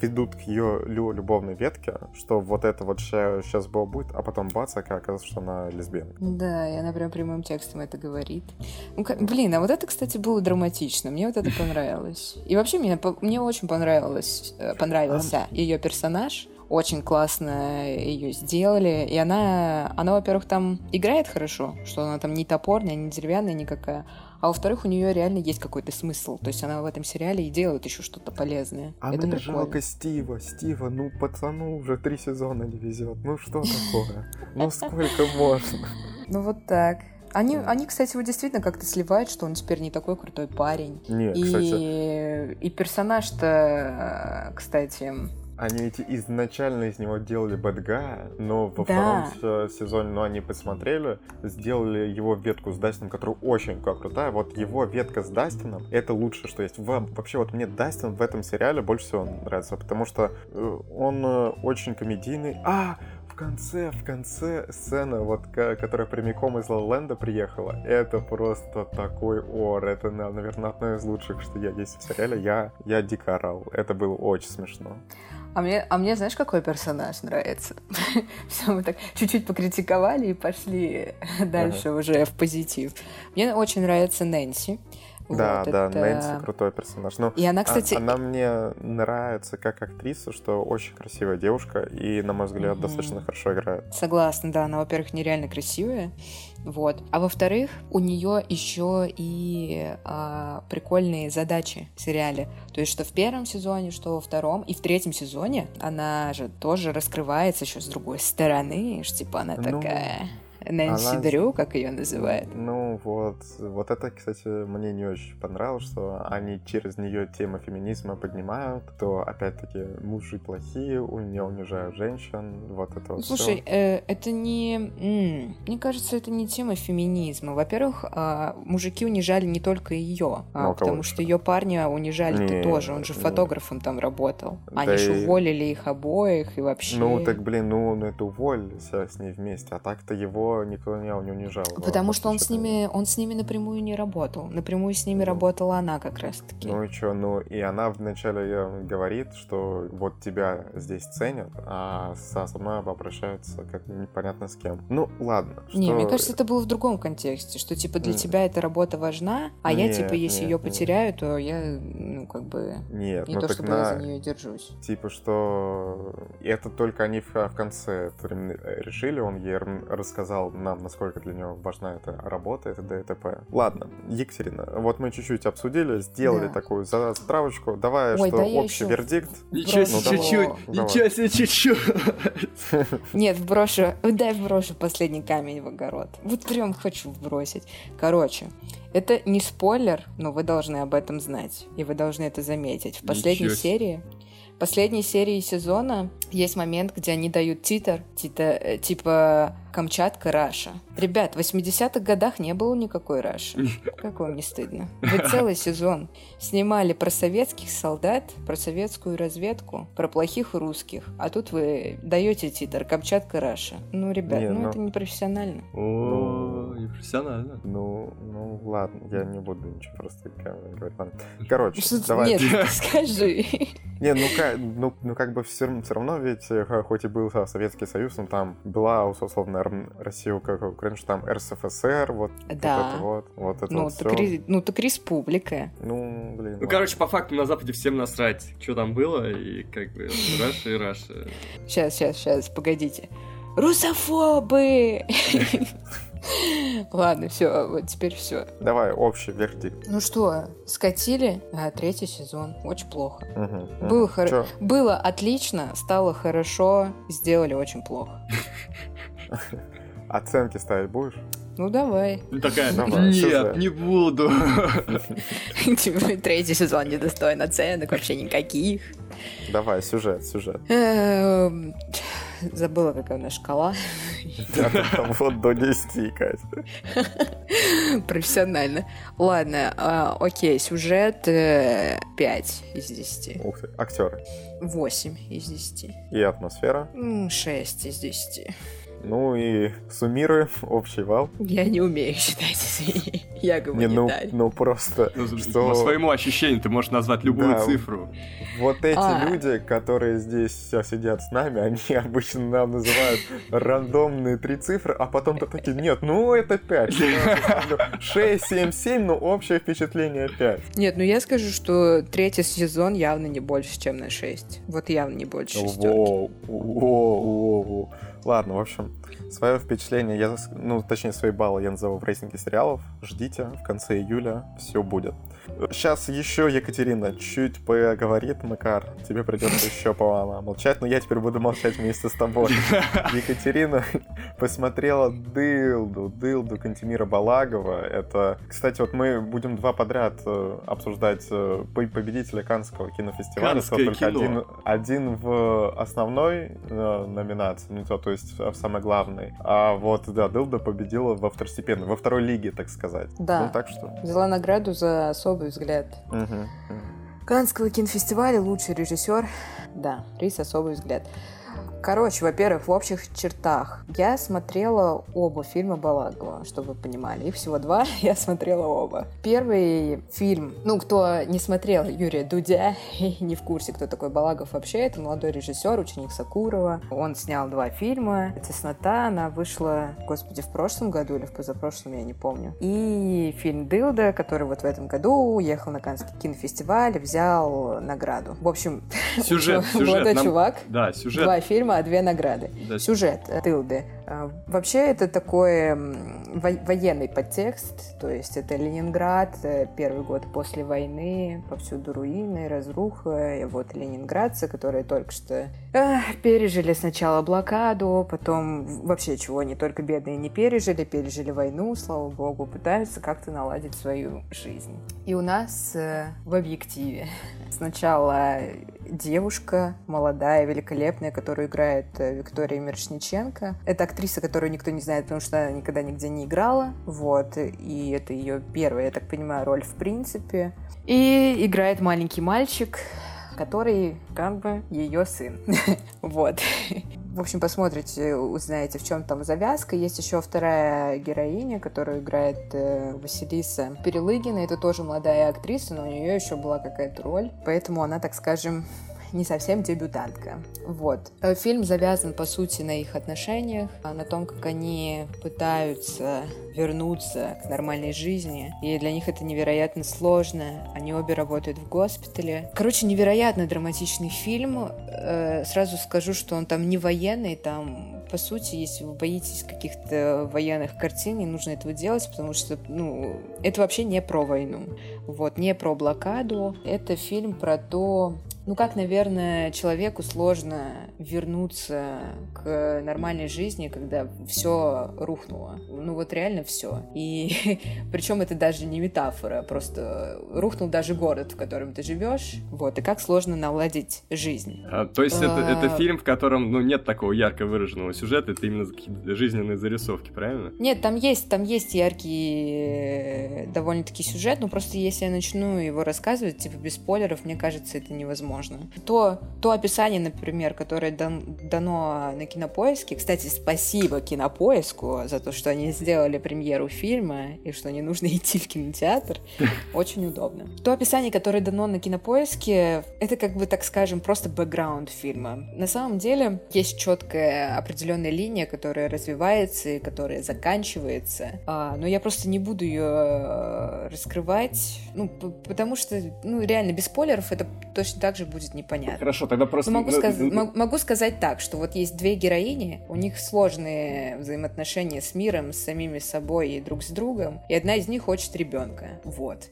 ведут к ее любовной ветке, что вот это вот сейчас было будет, а потом бац, оказывается, что она лесбиянка. Да, и она прям прямым текстом это говорит. Ну, блин, а вот это, кстати, было драматично. Мне вот это понравилось. И вообще мне, мне очень понравилось, э, понравился ее персонаж очень классно ее сделали. И она, она, во-первых, там играет хорошо, что она там не топорная, не деревянная никакая. А во-вторых, у нее реально есть какой-то смысл. То есть она в этом сериале и делает еще что-то полезное. А Это мне прикольно. жалко Стива. Стива, ну пацану уже три сезона не везет. Ну что такое? Ну сколько можно? Ну вот так. Они, они, кстати, его действительно как-то сливают, что он теперь не такой крутой парень. Нет, и, кстати... и персонаж-то, кстати, они ведь изначально из него делали бэдгая, но во да. втором сезоне, ну, они посмотрели, сделали его ветку с Дастином, которая очень крутая. Вот его ветка с Дастином — это лучшее, что есть. Вообще, вот мне Дастин в этом сериале больше всего нравится, потому что э, он э, очень комедийный. А, конце, в конце сцена, вот, которая прямиком из Ла приехала, это просто такой ор. Это, наверное, одно из лучших, что я есть в сериале. Я, я дико орал. Это было очень смешно. А мне, а мне знаешь, какой персонаж нравится? <laughs> Все, мы так чуть-чуть покритиковали и пошли <laughs> дальше ага. уже в позитив. Мне очень нравится Нэнси. Да, вот, да, это... Нэнси крутой персонаж. Ну, и она, кстати... А, она мне нравится как актриса, что очень красивая девушка и, на мой взгляд, mm-hmm. достаточно хорошо играет. Согласна, да, она, во-первых, нереально красивая, вот. А во-вторых, у нее еще и а, прикольные задачи в сериале. То есть, что в первом сезоне, что во втором, и в третьем сезоне она же тоже раскрывается еще с другой стороны, что типа она ну... такая Нэнси она... Дрю, как ее называют. Ну вот, вот это, кстати, мне не очень понравилось, что они через нее тему феминизма поднимают, то опять-таки мужи плохие, у нее унижают женщин, вот это вот Слушай, э, это не... М-м, мне кажется, это не тема феминизма. Во-первых, э, мужики унижали не только ее, а, ну, потому что ее парня унижали-то тоже, он же фотографом там работал. Да они же и... уволили их обоих и вообще... Ну так, блин, ну, ну это уволились с ней вместе, а так-то его никто не, унижал. Потому что он с ними, он с ними напрямую не работал. Напрямую с ними ну, работала она как раз-таки. Ну и что, ну и она вначале говорит, что вот тебя здесь ценят, а со, со мной обращаются как непонятно с кем. Ну ладно. Что... Не, мне кажется, это было в другом контексте, что типа для нет. тебя эта работа важна, а нет, я типа если нет, ее потеряю, нет. то я ну как бы нет, не ну, то чтобы на... я за нее держусь. Типа что это только они в, в конце решили, он ей рассказал рассказал нам, насколько для него важна эта работа, это ДТП. Ладно, Екатерина, вот мы чуть-чуть обсудили, сделали да. такую затравочку. Давай, Ой, что да общий вердикт. Ничего себе, ну, чуть-чуть, ничего себе, чуть-чуть. <laughs> Нет, брошу, дай брошу последний камень в огород. Вот прям хочу бросить. Короче, это не спойлер, но вы должны об этом знать. И вы должны это заметить. В последней серии последней серии сезона есть момент, где они дают титр, тита, э, типа Камчатка, Russia. Ребят, в 80-х годах не было никакой Раши. <laughs> Как вам не стыдно? Вы целый сезон снимали про советских солдат, про советскую разведку, про плохих русских, а тут вы даете титр Камчатка, Russia. Ну, ребят, не, ну, ну это не не профессионально. Ну, ну ладно, я не буду ничего просто говорить. <laughs> Короче, давай. Нет, <laughs> скажи. Не, ну как, ну, ну как бы все, все равно ведь, э, хоть и был Советский Союз, но там была, условно, Россия, как Украина, что там РСФСР, вот, да. вот это вот, вот это ну, вот так, ре, ну так республика. Ну, блин. Ну, ладно. короче, по факту на Западе всем насрать, что там было, и как бы Russia и Russia. Сейчас, сейчас, сейчас, погодите. Русофобы! <laughs> <laughs> Ладно, все, вот теперь все. Давай общий вердикт. Ну что, скатили а, третий сезон. Очень плохо. Угу, Было, хор... Было отлично, стало хорошо, сделали очень плохо. <laughs> Оценки ставить будешь? Ну давай. Ну такая, давай, нет, не буду. <laughs> Типа, третий сезон недостоин оценок, вообще никаких. Давай, сюжет, сюжет. Забыла, какая у нас шкала. Вот до 10, Катя. Профессионально. Ладно, а, окей, сюжет 5 э, из 10. Ух ты, актеры. 8 из 10. И атмосфера? 6 из 10. Ну и суммируем <laughs> общий вал. Я не умею считать, извини. Я говорю, не, ну, ну просто... Ну, что... По своему ощущению ты можешь назвать любую да, цифру. Вот эти а. люди, которые здесь сидят с нами, <laughs> они обычно нам называют рандомные три цифры, а потом ты такие, нет, ну это 5. 6, 7, 7, но общее впечатление 5. Нет, ну я скажу, что третий сезон явно не больше, чем на 6. Вот явно не больше шестерки. Воу, воу, воу. Ладно, в общем, свое впечатление, я, ну, точнее, свои баллы я назову в рейтинге сериалов. Ждите, в конце июля все будет. Сейчас еще Екатерина чуть поговорит, Макар. Тебе придется еще молчать, но я теперь буду молчать вместе с тобой. <laughs> Екатерина посмотрела Дылду, Дылду Кантемира Балагова. Это, кстати, вот мы будем два подряд э, обсуждать э, победителя Канского кинофестиваля. Канское только кино. один, один в основной э, номинации, ну то, то есть в самой главной. А вот, да, Дылда победила во второстепенной, во второй лиге, так сказать. Да. Ну так что. Взяла награду за особый взгляд. Угу. Канского кинофестиваля лучший режиссер. Да, приз особый взгляд. Короче, во-первых, в общих чертах. Я смотрела оба фильма Балагова, чтобы вы понимали. Их всего два, <laughs> я смотрела оба. Первый фильм, ну, кто не смотрел Юрия Дудя <laughs> и не в курсе, кто такой Балагов вообще, это молодой режиссер, ученик Сакурова. Он снял два фильма. «Теснота», она вышла, господи, в прошлом году или в позапрошлом, я не помню. И фильм «Дылда», который вот в этом году уехал на Каннский кинофестиваль, взял награду. В общем, <laughs> сюжет, сюжет. молодой нам... чувак. Да, сюжет. Два фильма фильма, а две награды. Да. Сюжет э, Тылды. А, вообще это такой военный подтекст, то есть это Ленинград, э, первый год после войны, повсюду руины, разруха, и вот ленинградцы, которые только что э, пережили сначала блокаду, потом вообще чего они только бедные не пережили, пережили войну, слава богу, пытаются как-то наладить свою жизнь. И у нас э, в объективе <laughs> сначала девушка молодая, великолепная, которую играет э, Виктория Мирошниченко. Это актриса, которую никто не знает, потому что она никогда нигде не играла. Вот. И это ее первая, я так понимаю, роль в принципе. И играет маленький мальчик, который как бы ее сын. <laughs> вот. В общем, посмотрите, узнаете, в чем там завязка. Есть еще вторая героиня, которую играет э, Василиса Перелыгина. Это тоже молодая актриса, но у нее еще была какая-то роль. Поэтому она, так скажем, не совсем дебютантка. Вот. Э, фильм завязан, по сути, на их отношениях, а на том, как они пытаются вернуться к нормальной жизни. И для них это невероятно сложно. Они обе работают в госпитале. Короче, невероятно драматичный фильм. Э, сразу скажу, что он там не военный, там по сути, если вы боитесь каких-то военных картин, не нужно этого делать, потому что, ну, это вообще не про войну. Вот, не про блокаду. Это фильм про то, ну как, наверное, человеку сложно вернуться к нормальной жизни, когда все рухнуло. Ну вот реально все. И <laughs> причем это даже не метафора, просто рухнул даже город, в котором ты живешь. Вот, и как сложно наладить жизнь. А, то есть это, это а. фильм, в котором ну, нет такого ярко выраженного сюжета, это именно какие-то жизненные зарисовки, правильно? Нет, там есть, там есть яркий довольно-таки сюжет, но просто если я начну его рассказывать, типа без спойлеров, мне кажется, это невозможно возможно. То, то описание, например, которое дан, дано на Кинопоиске, кстати, спасибо Кинопоиску за то, что они сделали премьеру фильма и что не нужно <laughs> идти в кинотеатр, <laughs> очень удобно. То описание, которое дано на Кинопоиске, это как бы, так скажем, просто бэкграунд фильма. На самом деле есть четкая определенная линия, которая развивается и которая заканчивается, а, но я просто не буду ее э, раскрывать, ну, потому что, ну, реально, без спойлеров это точно так же будет непонятно. Хорошо, тогда просто... могу, сказ... могу сказать так, что вот есть две героини, у них сложные взаимоотношения с миром, с самими собой и друг с другом, и одна из них хочет ребенка. Вот.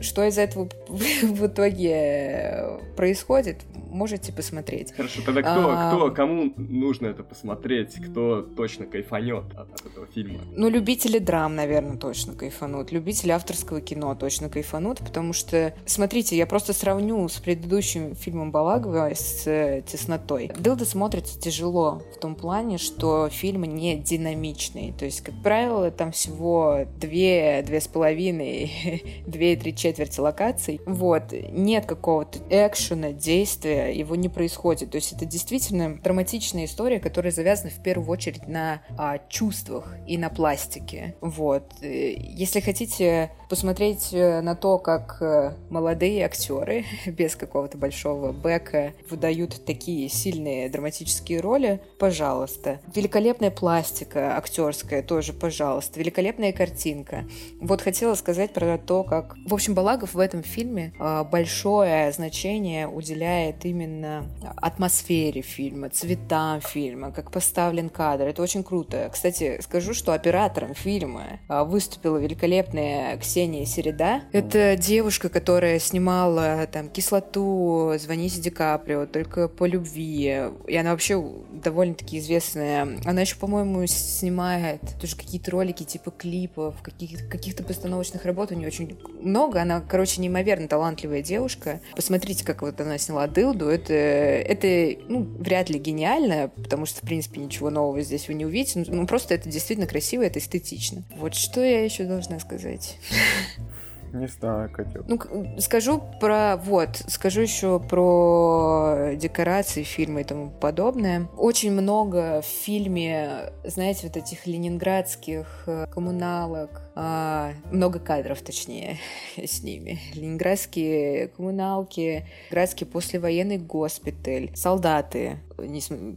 Что из этого <laughs> в итоге происходит, можете посмотреть. Хорошо, тогда кто, а... кто, кому нужно это посмотреть, кто точно кайфанет от, от этого фильма? Ну, любители драм, наверное, точно кайфанут. Любители авторского кино точно кайфанут, потому что, смотрите, я просто сравню с предыдущим фильмом Балагова с э, «Теснотой». «Дылда» смотрится тяжело в том плане, что фильм не динамичный. То есть, как правило, там всего две, две с половиной, <laughs> две и три четверти локаций. Вот. Нет какого-то экшена, действия, его не происходит. То есть это действительно драматичная история, которая завязана в первую очередь на а, чувствах и на пластике. Вот. Если хотите посмотреть э, на то, как э, молодые актеры <laughs> без какого-то большого бэка выдают такие сильные драматические роли, пожалуйста. Великолепная пластика актерская тоже, пожалуйста. Великолепная картинка. Вот хотела сказать про то, как... В общем, Балагов в этом фильме а, большое значение уделяет именно атмосфере фильма, цветам фильма, как поставлен кадр. Это очень круто. Кстати, скажу, что оператором фильма а, выступила великолепная Ксения Середа. Это девушка, которая снимала там «Кислоту», «Звоните Ди Каприо», «Только по любви». И она вообще довольно-таки известная. Она еще, по-моему, снимает тоже какие-то ролики типа клипов, каких- каких-то постановочных работ у нее очень много. Она, короче, неимоверно талантливая девушка. Посмотрите, как вот она сняла «Дылду». Это, это ну, вряд ли гениально, потому что, в принципе, ничего нового здесь вы не увидите. Ну, просто это действительно красиво, это эстетично. Вот что я еще должна сказать? <laughs> Не знаю, котел. Ну, скажу про... Вот, скажу еще про декорации фильма и тому подобное. Очень много в фильме, знаете, вот этих ленинградских э, коммуналок, много кадров, точнее, <laughs> с ними. Ленинградские коммуналки, Ленинградский послевоенный госпиталь, солдаты,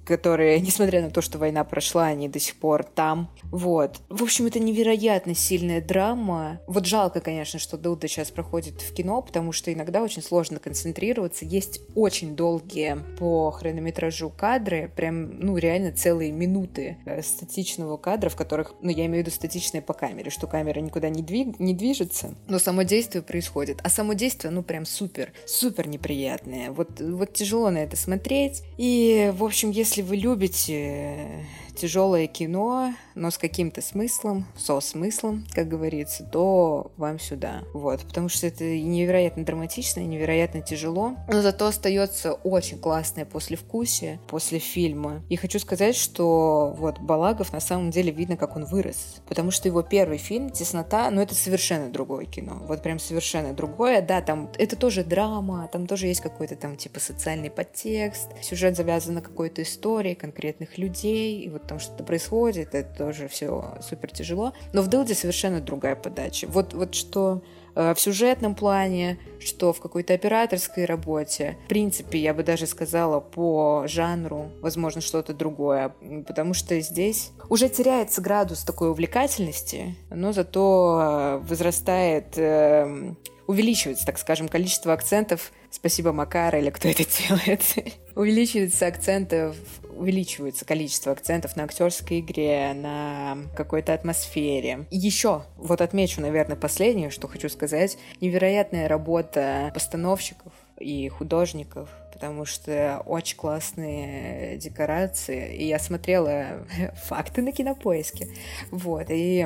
которые, несмотря на то, что война прошла, они до сих пор там. Вот. В общем, это невероятно сильная драма. Вот жалко, конечно, что Дылда сейчас проходит в кино, потому что иногда очень сложно концентрироваться. Есть очень долгие по хронометражу кадры, прям, ну, реально целые минуты э, статичного кадра, в которых, ну, я имею в виду статичные по камере, что камера никуда не, двиг... не движется, но само действие происходит. А само действие, ну, прям супер, супер неприятное. Вот, вот тяжело на это смотреть. И в общем, если вы любите тяжелое кино, но с каким-то смыслом, со смыслом, как говорится, то вам сюда. Вот, потому что это невероятно драматично, невероятно тяжело, но зато остается очень классное послевкусие после фильма. И хочу сказать, что вот Балагов на самом деле видно, как он вырос, потому что его первый фильм «Теснота», ну это совершенно другое кино, вот прям совершенно другое, да, там это тоже драма, там тоже есть какой-то там типа социальный подтекст, сюжет завязан на какой-то истории конкретных людей, и вот там что-то происходит, это тоже все супер тяжело. Но в Дылде совершенно другая подача. Вот, вот что э, в сюжетном плане, что в какой-то операторской работе. В принципе, я бы даже сказала по жанру, возможно, что-то другое, потому что здесь уже теряется градус такой увлекательности, но зато э, возрастает, э, увеличивается, так скажем, количество акцентов. Спасибо Макара или кто это <laughs> делает. увеличивается акцентов увеличивается количество акцентов на актерской игре, на какой-то атмосфере. Еще, вот отмечу, наверное, последнее, что хочу сказать, невероятная работа постановщиков и художников потому что очень классные декорации. И я смотрела <laughs> факты на кинопоиске. Вот. И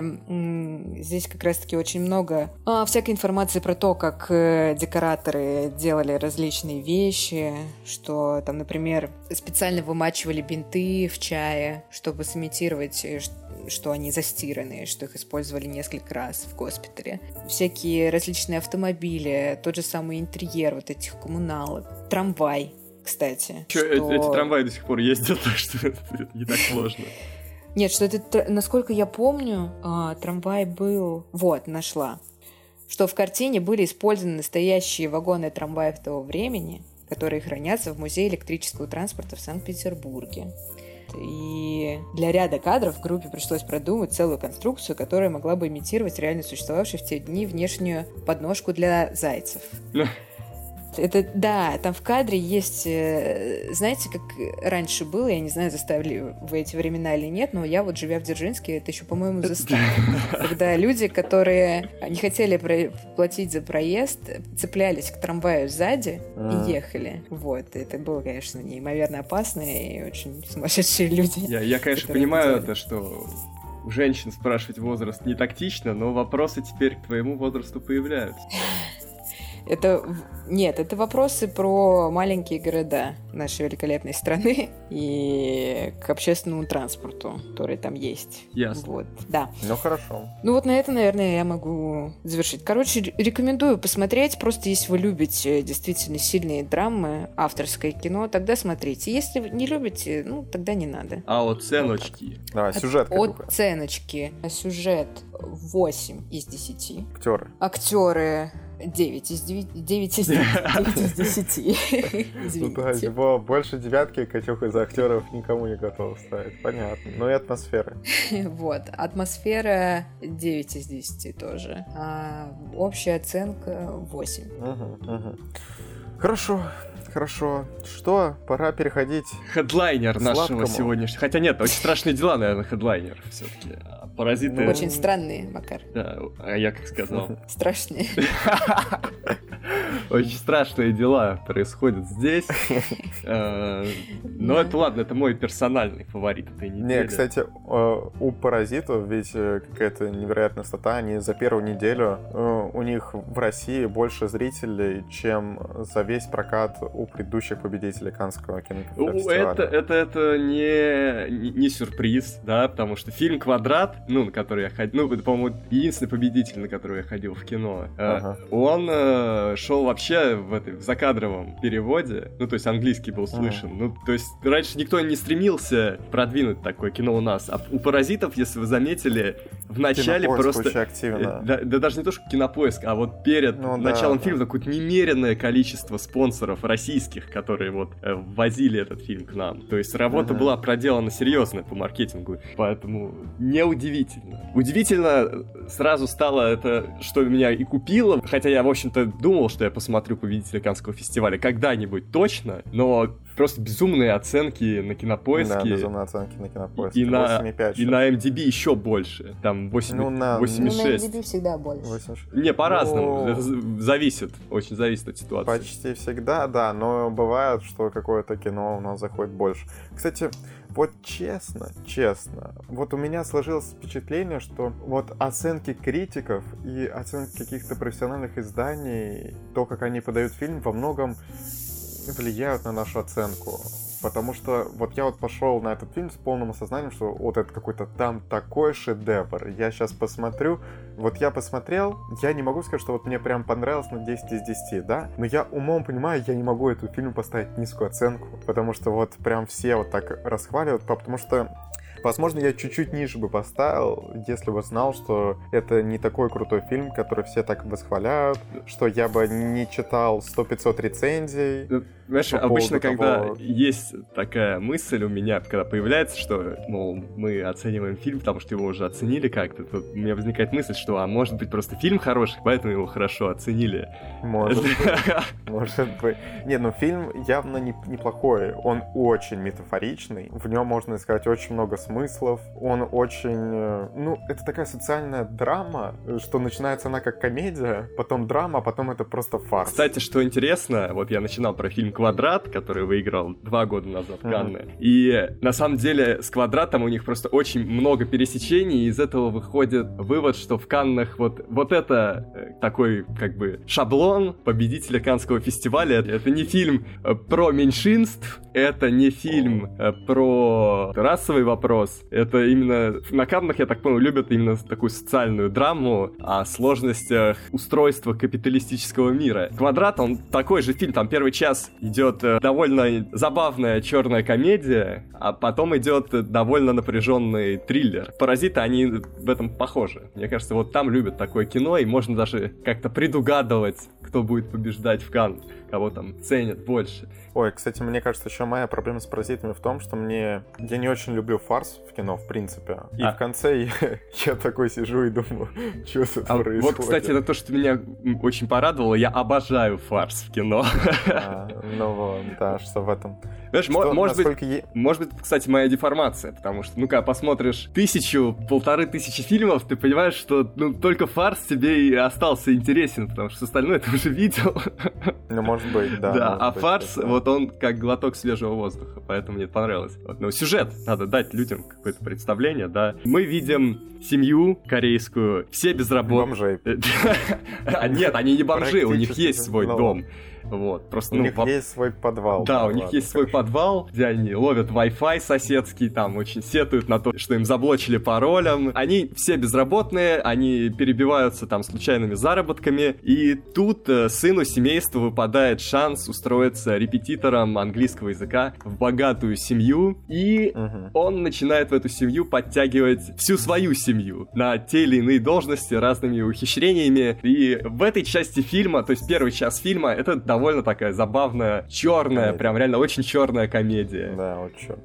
здесь как раз-таки очень много а, всякой информации про то, как э, декораторы делали различные вещи, что там, например, специально вымачивали бинты в чае, чтобы сымитировать, э, что они застиранные, что их использовали несколько раз в госпитале. Всякие различные автомобили, тот же самый интерьер вот этих коммуналок, трамвай, кстати. Че, что... эти, эти трамваи до сих пор ездят, <laughs> так что это не так сложно. Нет, что это, насколько я помню, а, трамвай был... Вот, нашла. Что в картине были использованы настоящие вагоны трамваев того времени, которые хранятся в Музее электрического транспорта в Санкт-Петербурге. И для ряда кадров группе пришлось продумать целую конструкцию, которая могла бы имитировать реально существовавшую в те дни внешнюю подножку для зайцев. Это, да, там в кадре есть, э, знаете, как раньше было, я не знаю, заставили в эти времена или нет, но я вот, живя в Дзержинске, это еще, по-моему, заставили. Когда люди, которые не хотели платить за проезд, цеплялись к трамваю сзади и ехали. Вот, это было, конечно, неимоверно опасно и очень сумасшедшие люди. Я, я конечно, понимаю это, что у женщин спрашивать возраст не тактично, но вопросы теперь к твоему возрасту появляются. <laughs> Это нет, это вопросы про маленькие города нашей великолепной страны <laughs> и к общественному транспорту, который там есть. Ясно. Вот, да. Ну хорошо. Ну вот на это, наверное, я могу завершить. Короче, рекомендую посмотреть. Просто если вы любите действительно сильные драмы, авторское кино, тогда смотрите. Если не любите, ну тогда не надо. А оценочки? Давай, сюжет. Оценочки. Сюжет 8 из 10. Актеры. Актеры 9 из 9, 9 из <laughs> 9 из 10. Ну да, его больше девятки Катюха из актеров никому не готов ставить. Понятно. Ну и атмосфера. <laughs> Вот. Атмосфера 9 из 10 тоже. А общая оценка 8. Угу, угу. Хорошо. Хорошо. Что? Пора переходить. Хедлайнер нашего сегодняшнего. Хотя нет, очень страшные дела, наверное, хедлайнер все-таки. Паразиты... Ну, очень странные, Макар. Да, а я как сказал. Страшные. <laughs> Очень страшные дела происходят здесь. Э, но это ладно, это мой персональный фаворит этой недели. Не, кстати, э, у паразитов ведь э, какая-то невероятная стата. Они за первую неделю у них в России больше зрителей, чем за весь прокат у предыдущих победителей Канского кинофестиваля. Это, это, это не, не сюрприз, да, потому что фильм «Квадрат», ну, на который я ходил, ну, это, по-моему, единственный победитель, на который я ходил в кино, ага. он шел вообще в, этой, в закадровом переводе, ну, то есть английский был слышен. Mm. Ну, то есть раньше никто не стремился продвинуть такое кино у нас. А у «Паразитов», если вы заметили, в начале просто... Очень активно. Э, да, да даже не то, что кинопоиск, а вот перед ну, началом да, фильма да. какое-то немеренное количество спонсоров российских, которые вот э, ввозили этот фильм к нам. То есть работа uh-huh. была проделана серьезная по маркетингу, поэтому неудивительно. Удивительно э, сразу стало это, что меня и купило, хотя я, в общем-то, думал, что я посмотрю победителя Канского фестиваля когда-нибудь точно, но просто безумные оценки на кинопоиске. Да, безумные оценки на кинопоиске. И на, и на MDB еще больше. Там 8, ну, на, 8,6. Ну, на MDB всегда больше. 8, Не, по-разному. Но... Это зависит. Очень зависит от ситуации. Почти всегда, да. Но бывает, что какое-то кино у нас заходит больше. Кстати, вот честно, честно, вот у меня сложилось впечатление, что вот оценки критиков и оценки каких-то профессиональных изданий, то, как они подают фильм, во многом влияют на нашу оценку. Потому что вот я вот пошел на этот фильм с полным осознанием, что вот это какой-то там такой шедевр. Я сейчас посмотрю. Вот я посмотрел, я не могу сказать, что вот мне прям понравилось на 10 из 10, да? Но я умом понимаю, я не могу эту фильм поставить низкую оценку. Потому что вот прям все вот так расхваливают, потому что Возможно, я чуть-чуть ниже бы поставил, если бы знал, что это не такой крутой фильм, который все так восхваляют, что я бы не читал 100-500 рецензий. Знаешь, по обычно, когда того... есть такая мысль у меня, когда появляется, что, мол, мы оцениваем фильм, потому что его уже оценили как-то, то у меня возникает мысль, что, а может быть, просто фильм хороший, поэтому его хорошо оценили. Может быть. <laughs> Может быть. Не, ну фильм явно неплохой. Он очень метафоричный. В нем можно искать очень много смыслов. Он очень... Э, ну, это такая социальная драма, что начинается она как комедия, потом драма, а потом это просто фарс. Кстати, что интересно, вот я начинал про фильм «Квадрат», который выиграл два года назад Канны. Uh-huh. И на самом деле с «Квадратом» у них просто очень много пересечений, и из этого выходит вывод, что в Каннах вот, вот это э, такой как бы шаблон победителя Канского фестиваля. Это не фильм э, про меньшинств, это не фильм про расовый вопрос. Это именно... На Каннах, я так понял, любят именно такую социальную драму о сложностях устройства капиталистического мира. «Квадрат», он такой же фильм. Там первый час идет э, довольно забавная черная комедия, а потом идет довольно напряженный триллер. «Паразиты», они в этом похожи. Мне кажется, вот там любят такое кино, и можно даже как-то предугадывать, кто будет побеждать в Кан, кого там ценят больше. Ой, кстати, мне кажется, еще моя проблема с паразитами в том, что мне... Я не очень люблю фарс в кино, в принципе. И а. в конце я, <laughs> я такой сижу и думаю, <laughs> что тут а происходит. Вот, кстати, это то, что меня очень порадовало. Я обожаю фарс в кино. А, <laughs> ну вот, да, что в этом. Знаешь, что, может, быть, е... может быть, кстати, моя деформация, потому что, ну-ка, посмотришь тысячу, полторы тысячи фильмов, ты понимаешь, что ну, только фарс тебе и остался интересен, потому что остальное ты уже видел. Ну, может быть, да. Да, а быть, фарс, да. вот он как глоток свежего воздуха, поэтому мне это понравилось. Вот, но сюжет, надо дать людям какое-то представление, да. Мы видим семью корейскую, все без работы. Бомжей. <laughs> А нет, они не бомжи, у них есть свой дом. Вот, просто, у ну, них по... есть свой подвал. Да, у них есть свой подвал, где они ловят Wi-Fi соседский, там очень сетуют на то, что им заблочили паролем. Они все безработные, они перебиваются там случайными заработками, и тут э, сыну семейства выпадает шанс устроиться репетитором английского языка в богатую семью, и угу. он начинает в эту семью подтягивать всю свою семью на те или иные должности разными ухищрениями, и в этой части фильма, то есть первый час фильма, это довольно такая забавная, черная, комедия. прям реально очень черная комедия. Да, вот черт.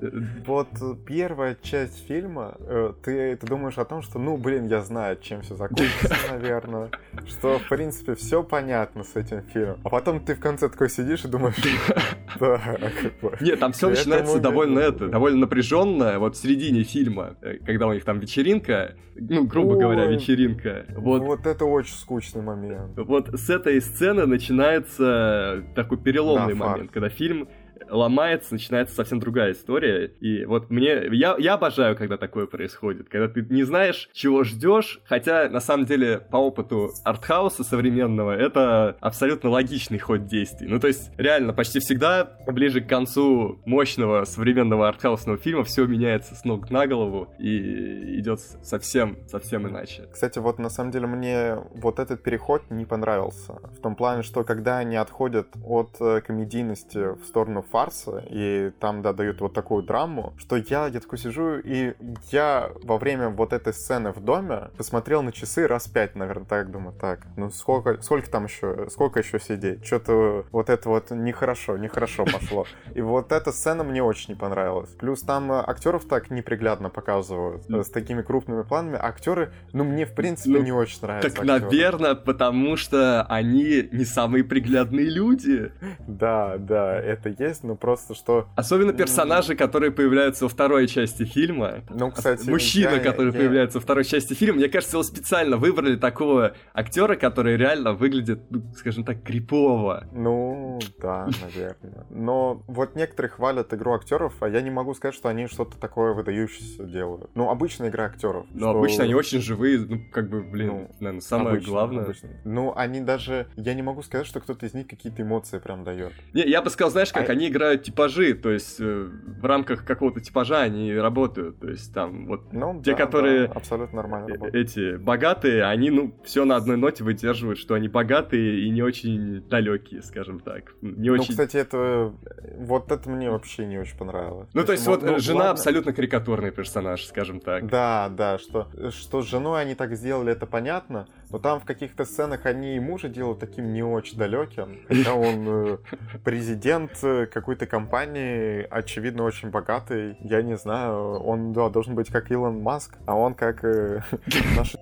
Вот первая часть фильма, э, ты, ты думаешь о том, что, ну, блин, я знаю, чем все закончится, <laughs> наверное, что, в принципе, все понятно с этим фильмом. А потом ты в конце такой сидишь и думаешь, <laughs> да, как бы. Нет, там все начинается довольно это, довольно напряженно, вот в середине фильма, э, когда у них там вечеринка, ну, грубо говоря, вечеринка. Вот это очень скучный момент. Вот с этой сцены начинается такой переломный да, момент, факт. когда фильм ломается, начинается совсем другая история. И вот мне... Я, я обожаю, когда такое происходит. Когда ты не знаешь, чего ждешь, хотя, на самом деле, по опыту артхауса современного, это абсолютно логичный ход действий. Ну, то есть, реально, почти всегда ближе к концу мощного современного артхаусного фильма все меняется с ног на голову и идет совсем, совсем иначе. Кстати, вот на самом деле мне вот этот переход не понравился. В том плане, что когда они отходят от э, комедийности в сторону фарса, и там, да, дают вот такую драму, что я, я такой сижу, и я во время вот этой сцены в доме посмотрел на часы раз пять, наверное, так думаю, так, ну сколько, сколько там еще, сколько еще сидеть? Что-то вот это вот нехорошо, нехорошо пошло. И вот эта сцена мне очень не понравилась. Плюс там э, актеров так неприглядно показывают, с такими крупными планами. Актеры, ну, мне, в принципе, ну, не очень нравятся. Так, актеры. наверное, потому что они не самые приглядные люди. Да, да, это есть, есть, но просто что... Особенно персонажи, которые появляются во второй части фильма. Ну, кстати... Мужчина, я, который я... появляется во второй части фильма. Мне кажется, его специально выбрали такого актера, который реально выглядит, ну, скажем так, крипово. Ну, да, наверное. Но вот некоторые хвалят игру актеров, а я не могу сказать, что они что-то такое выдающееся делают. Ну, обычная игра актеров. Ну, что... обычно они очень живые, ну, как бы, блин, ну, наверное, самое обычно, главное. Обычно. Ну, они даже... Я не могу сказать, что кто-то из них какие-то эмоции прям дает. Не, я бы сказал, знаешь, как а... они играют типажи, то есть э, в рамках какого-то типажа они работают, то есть там вот ну, те, да, которые да, абсолютно нормально э, эти богатые, они ну все на одной ноте выдерживают, что они богатые и не очень далекие, скажем так, не ну, очень. Кстати, это вот это мне вообще не очень понравилось. Ну, то есть, то есть вот ну, жена ладно. абсолютно карикатурный персонаж, скажем так. Да, да, что что с женой они так сделали, это понятно, но там в каких-то сценах они и мужа делают таким не очень далеким, хотя он э, <laughs> президент какой-то компании, очевидно, очень богатый. Я не знаю, он да, должен быть как Илон Маск, а он как э, <laughs> наш...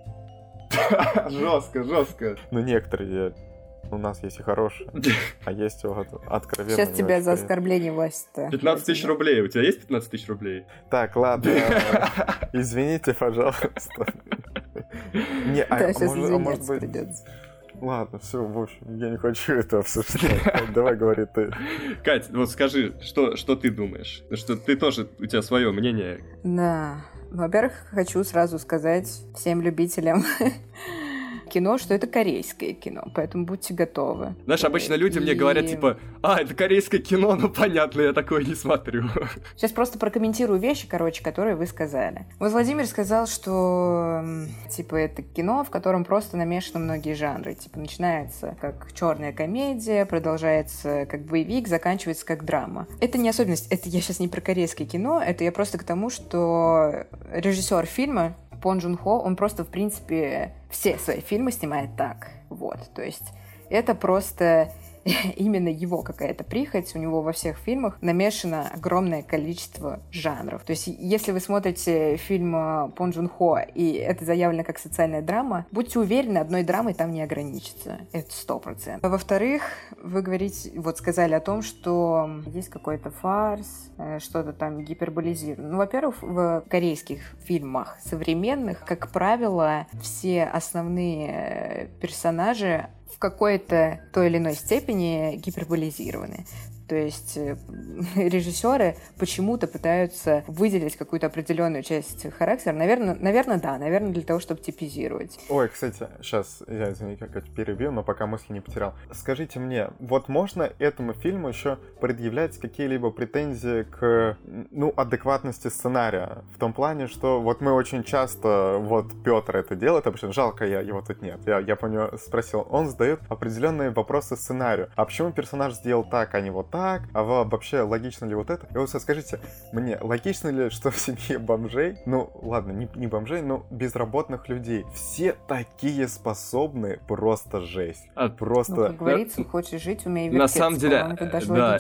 <laughs> Жестко, жестко. Ну, некоторые у нас есть и хорошие, <laughs> а есть вот откровенно. Сейчас тебя за оскорбление власти-то. 15 тысяч рублей. У тебя есть 15 тысяч рублей? Так, ладно. Извините, пожалуйста. Не, а, сейчас а может быть... Ладно, все, в общем, я не хочу это обсуждать. <laughs> Давай говори ты. Кать, вот скажи, что, что ты думаешь? Что ты тоже, у тебя свое мнение. Да. Во-первых, хочу сразу сказать всем любителям <laughs> кино, что это корейское кино, поэтому будьте готовы. Знаешь, обычно люди и... мне говорят, типа, а, это корейское кино, ну понятно, я такое не смотрю. <laughs> Сейчас просто прокомментирую вещи, короче, которые вы сказали. Вот Владимир сказал, что, типа, это кино, в котором просто намешаны многие жанры. Типа, начинается как черная комедия, продолжается как боевик, заканчивается как драма. Это не особенность, это я сейчас не про корейское кино, это я просто к тому, что режиссер фильма Пон Джун Хо, он просто, в принципе, все свои фильмы снимает так. Вот, то есть Это просто <laughs> именно его какая-то прихоть. У него во всех фильмах намешано огромное количество жанров. То есть, если вы смотрите фильм э, Пон Джун Хо, и это заявлено как социальная драма, будьте уверены, одной драмой там не ограничится. Это сто процентов. А во-вторых, вы говорите, вот сказали о том, что есть какой-то фарс, э, что-то там гиперболизировано. Ну, во-первых, в корейских фильмах современных, как правило, все основные э, персонажи в какой-то той или иной степени гиперболизированы. То есть э, <laughs> режиссеры почему-то пытаются выделить какую-то определенную часть характера. Наверное, наверное, да, наверное, для того, чтобы типизировать. Ой, кстати, сейчас я извините, как перебью, но пока мысли не потерял. Скажите мне, вот можно этому фильму еще предъявлять какие-либо претензии к, ну, адекватности сценария? В том плане, что вот мы очень часто, вот Петр это делает, обычно жалко, я его тут нет. Я, я по него спросил, он задает определенные вопросы сценарию. А почему персонаж сделал так, а не вот так? Так, а вообще логично ли вот это? И вот скажите, мне логично ли, что в семье бомжей, ну ладно, не, не бомжей, но безработных людей, все такие способные, просто жесть. А, просто... Ну, как говорится, хочешь жить, умей вертеться. На самом деле, это даже да,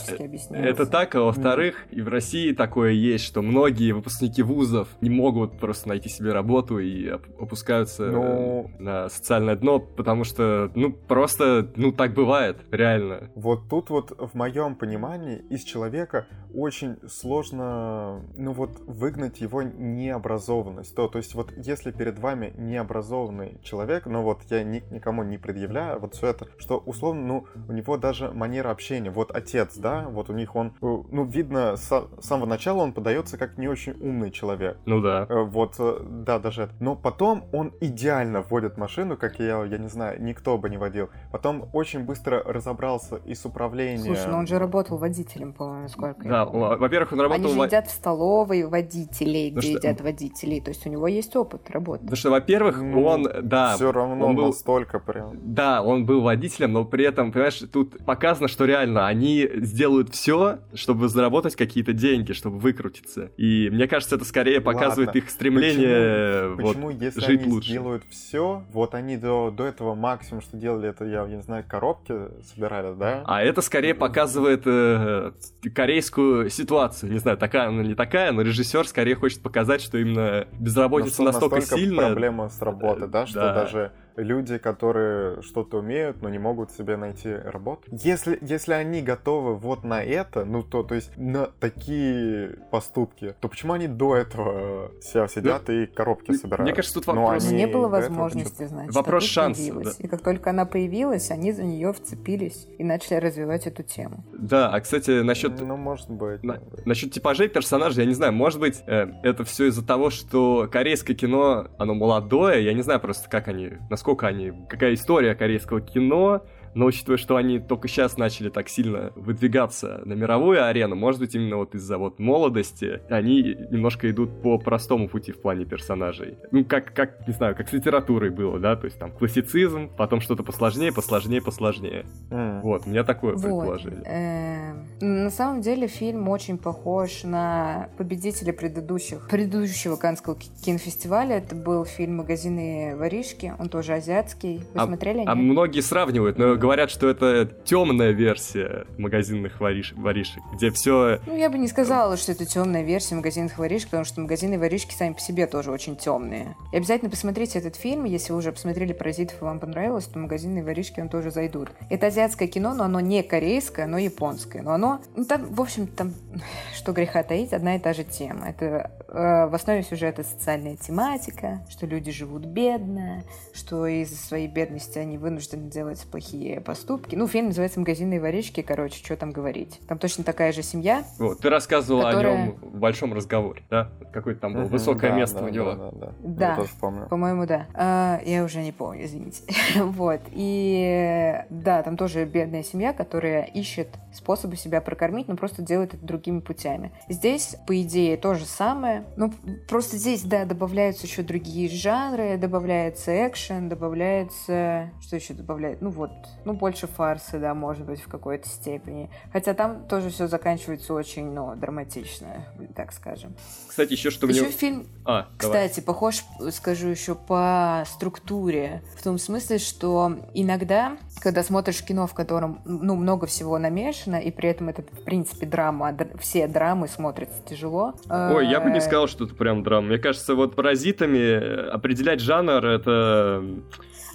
это так, а во-вторых, mm. и в России такое есть, что многие выпускники вузов не могут просто найти себе работу и опускаются ну... на социальное дно, потому что, ну, просто, ну, так бывает, реально. Вот тут вот в моем понимании понимании из человека очень сложно, ну вот, выгнать его необразованность. То, то есть вот если перед вами необразованный человек, ну вот я ни, никому не предъявляю вот все это, что условно, ну, у него даже манера общения, вот отец, да, вот у них он, э, ну, видно, с самого начала он подается как не очень умный человек. Ну да. Э, вот, э, да, даже это. Но потом он идеально вводит машину, как я, я не знаю, никто бы не водил. Потом очень быстро разобрался и с управлением. Слушай, ну он же работал работал водителем, по-моему, сколько Да, во-первых, он работал... Они же едят в столовой водителей, где что... едят водителей, то есть у него есть опыт работы. Потому что, во-первых, ну, он, да... Все равно он был... настолько прям... Да, он был водителем, но при этом, понимаешь, тут показано, что реально они сделают все, чтобы заработать какие-то деньги, чтобы выкрутиться. И мне кажется, это скорее показывает Ладно. их стремление почему, вот, почему если жить они лучше. делают все, вот они до, до этого максимум, что делали, это, я, я не знаю, коробки собирали, да? А это скорее показывает э, корейскую ситуацию. Не знаю, такая она или не такая, но режиссер скорее хочет показать, что именно безработица настолько, настолько сильная. проблема с работы, да, что да. даже люди, которые что-то умеют, но не могут себе найти работу. Если, если они готовы вот на это, ну то, то есть на такие поступки, то почему они до этого себя сидят ну, и коробки собирают? Мне кажется, тут вопрос... Ну, не было возможности, значит. Вопрос шанса. Да. И как только она появилась, они за нее вцепились и начали развивать эту тему. Да, а кстати, насчет... Ну, может быть. На... Насчет типажей персонажей, я не знаю, может быть, э, это все из-за того, что корейское кино, оно молодое, я не знаю просто, как они, насколько они, какая история корейского кино, но учитывая, что они только сейчас начали так сильно выдвигаться на мировую арену, может быть, именно вот из-за вот молодости они немножко идут по простому пути в плане персонажей. Ну, как, как, не знаю, как с литературой было, да, то есть там классицизм, потом что-то посложнее, посложнее, посложнее. Mm. Вот, у меня такое вот. предположение. Эм, на самом деле фильм очень похож на победителя предыдущих, предыдущего Канского кинофестиваля. Это был фильм «Магазины воришки», он тоже азиатский. Вы а, смотрели? А многие сравнивают, но говорят, что это темная версия магазинных вориш... воришек, где все. Ну, я бы не сказала, что это темная версия магазинных воришек, потому что магазины воришки сами по себе тоже очень темные. И обязательно посмотрите этот фильм, если вы уже посмотрели «Паразитов» и вам понравилось, то магазинные воришки вам тоже зайдут. Это азиатское кино, но оно не корейское, оно японское. Но оно, ну, там, в общем, там, <laughs> что греха таить, одна и та же тема. Это э, в основе сюжета социальная тематика, что люди живут бедно, что из-за своей бедности они вынуждены делать плохие поступки. Ну, фильм называется «Магазинные воришки», короче, что там говорить. Там точно такая же семья. Вот, ты рассказывала которая... о нем в большом разговоре, да? Какое-то там было высокое да, место да, у него. Да, да, да. Я тоже помню. По-моему, да. А, я уже не помню, извините. <laughs> вот. И да, там тоже бедная семья, которая ищет способы себя прокормить, но просто делает это другими путями. Здесь, по идее, то же самое. Ну, просто здесь, да, добавляются еще другие жанры, добавляется экшен, добавляется... Что еще добавляет? Ну вот, ну, больше фарсы, да, может быть, в какой-то степени. Хотя там тоже все заканчивается очень, ну, драматично, так скажем. Кстати, еще что еще мне... фильм, А, кстати, давай. похож, скажу еще, по структуре. В том смысле, что иногда, когда смотришь кино, в котором, ну, много всего намешано, и при этом это, в принципе, драма, а все драмы смотрятся тяжело. Ой, я бы не э, сказал, что это прям драма. Мне кажется, вот паразитами э, определять жанр это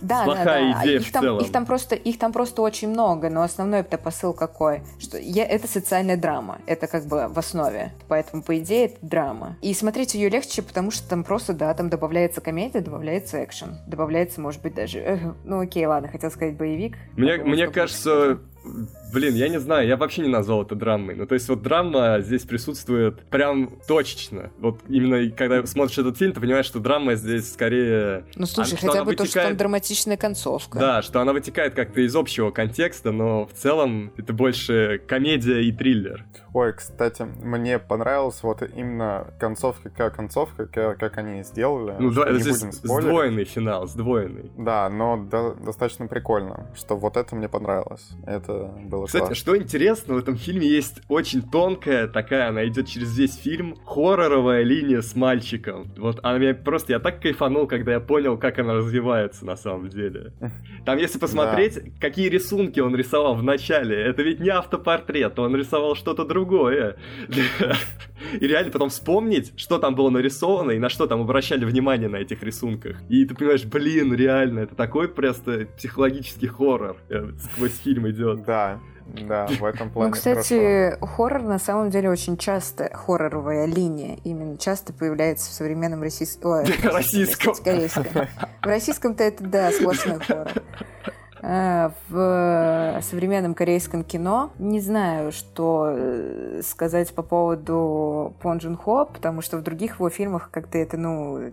Да, плохая да, да. идея их в там, целом. Их там просто, их там просто очень много, но основной это посыл какой, что я, это социальная драма, это как бы в основе, поэтому по идее это драма. И смотреть ее легче, потому что там просто да, там добавляется комедия, добавляется экшен, добавляется, может быть даже, э, ну окей, ладно, хотел сказать боевик. Мне, мне кажется, блин, я не знаю, я вообще не назвал это драмой. Ну, то есть вот драма здесь присутствует прям точечно. Вот именно когда смотришь этот фильм, ты понимаешь, что драма здесь скорее... Ну слушай, а, что хотя она бы то, что там вытекает- драматичная концовка. Да, что она вытекает как-то из общего контекста, но в целом это больше комедия и триллер. Ой, кстати, мне понравилась вот именно концовка, как концовка, как, как они сделали. Ну, да, не здесь сдвоенный финал, сдвоенный. Да, но до- достаточно прикольно, что вот это мне понравилось. Это было Кстати, классно. что интересно, в этом фильме есть очень тонкая такая, она идет через весь фильм, хорроровая линия с мальчиком. Вот она меня просто, я так кайфанул, когда я понял, как она развивается на самом деле. Там, если посмотреть, какие рисунки он рисовал в начале, это ведь не автопортрет, он рисовал что-то другое. <laughs> И реально потом вспомнить, что там было нарисовано и на что там обращали внимание на этих рисунках. И ты понимаешь, блин, реально, это такой просто психологический хоррор э, сквозь фильм идет. Да, да, в <laughs> этом плане Ну, хорошо. кстати, хоррор на самом деле очень часто, хорроровая линия именно часто появляется в современном <laughs> российском... Российском. Корейском. В российском-то это, да, сплошной хоррор. А, В современном корейском кино не знаю, что э, сказать по поводу Пон Джун Хо, потому что в других его фильмах как-то это, ну,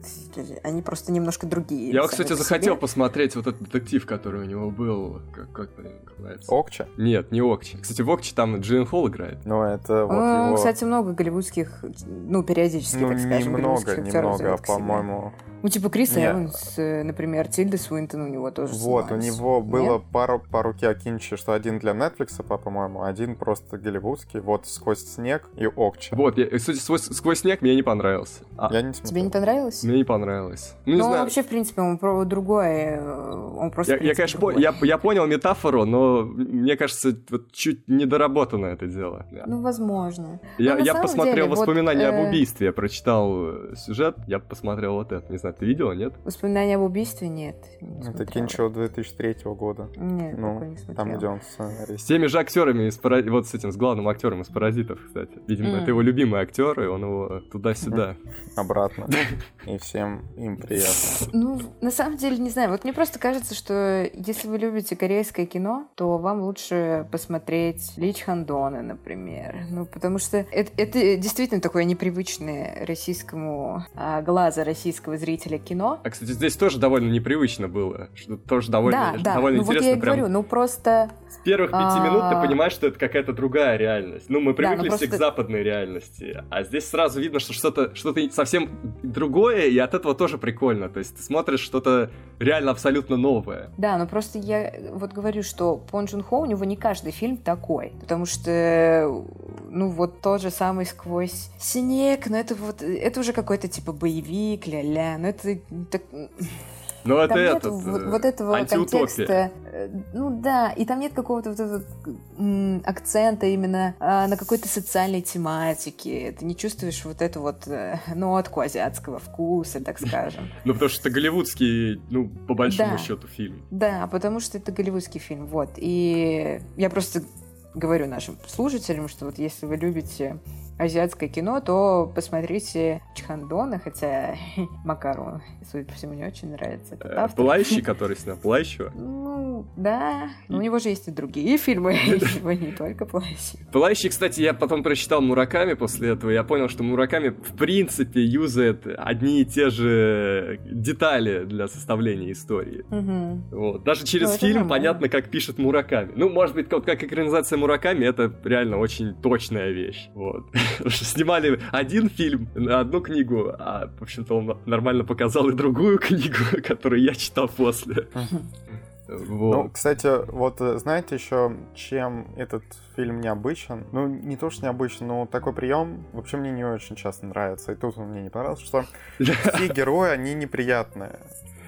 они просто немножко другие. Я, кстати, захотел себе. посмотреть вот этот детектив, который у него был. Как, как называется? Окча? Нет, не Окчи. Кстати, в Окчи там Джейн Холл играет. Ну, это вот Ну, его... Кстати, много голливудских, ну, периодически, ну, так скажем, немного, голливудских актеров немного, себе. по-моему. Ну, типа Крис Не. Эванс, э, например, Тильда Суинтон у него тоже Вот, у него было Нет? пару по руке Акинчи, что один для Netflix, по- по-моему, один просто голливудский. Вот «Сквозь снег» и «Окча». Вот, я, кстати, сквозь, сквозь снег мне не понравился. А, Я не Тебе смотрел. не понравилось? Мне не понравилось. Ну, не ну, знаю. вообще, в принципе, он про другое. Он просто. Я, в я, принципе, конечно, по- я, я понял метафору, но мне кажется, вот чуть недоработано это дело. Ну, возможно. я я посмотрел деле, вот, воспоминания об э, убийстве, я прочитал э, сюжет, я посмотрел вот это. Не знаю, ты видела, нет? Воспоминания об убийстве нет. не Это. Кинчо 2003 года. Нет, Ну, не смотрела. Там, где он С сценарист. теми же актерами из «Пара- вот с этим, с главным актером из паразитов, кстати. Видимо, Мгм. это его любимый актер, и он его туда-сюда. Обратно. <laughs> И всем им приятно. Ну, на самом деле, не знаю. Вот мне просто кажется, что если вы любите корейское кино, то вам лучше посмотреть Лич Хандона, например. Ну, потому что это, это действительно такое непривычное российскому а, глаза российского зрителя кино. А, кстати, здесь тоже довольно непривычно было. Что тоже довольно, да, да. довольно ну, вот интересно. я и прям говорю, ну просто... С первых пяти А. минут ты понимаешь, что это какая-то другая реальность. Ну, мы Да, ну привыкли все к просто- западной реальности. А здесь сразу видно, что что-то что совсем другое, и от этого тоже прикольно. То есть ты смотришь что-то реально абсолютно новое. Да, но просто я вот говорю, что Пон Джун Хо, у него не каждый фильм такой. Потому что, ну, вот тот же самый «Сквозь снег», ну, это вот, это уже какой-то типа боевик, ля-ля, ну, это так... Но это нет этот, вот, э, вот этого антиутопия. контекста. э, Ну да, и там нет какого-то вот этого акцента именно а, на какой-то социальной тематике. Ты не чувствуешь вот эту вот э, нотку азиатского вкуса, так <laughs> скажем. Ну, потому что это голливудский, ну, по большому Да. счету, фильм. Да, потому что это голливудский фильм, вот. И я просто говорю нашим слушателям, что вот если вы любите азиатское кино, то посмотрите Чхандона, хотя <laughs> Макару, судя по всему, не очень нравится. Э. Пылающий, <laughs> который снял Пылающего. Ну, да. Но у него же есть и другие <laughs> фильмы, его не только «Плащ». Пылающий, кстати, я потом прочитал Мураками после этого, я понял, что Мураками в принципе юзает одни и те же детали для составления истории. Вот. Даже через Ну, фильм понятно, как пишет Мураками. Ну, может быть, как экранизация Мураками, это реально очень точная вещь. Вот. <laughs> Снимали один фильм на одну книгу, а, в общем-то, он нормально показал и другую книгу, <laughs> которую я читал после. Вот. Ну, кстати, вот э, знаете еще, чем этот фильм необычен? Ну, не то, что необычен, но такой прием вообще мне не очень часто нравится. И тут он мне не понравился, что <laughs> все герои, они неприятные.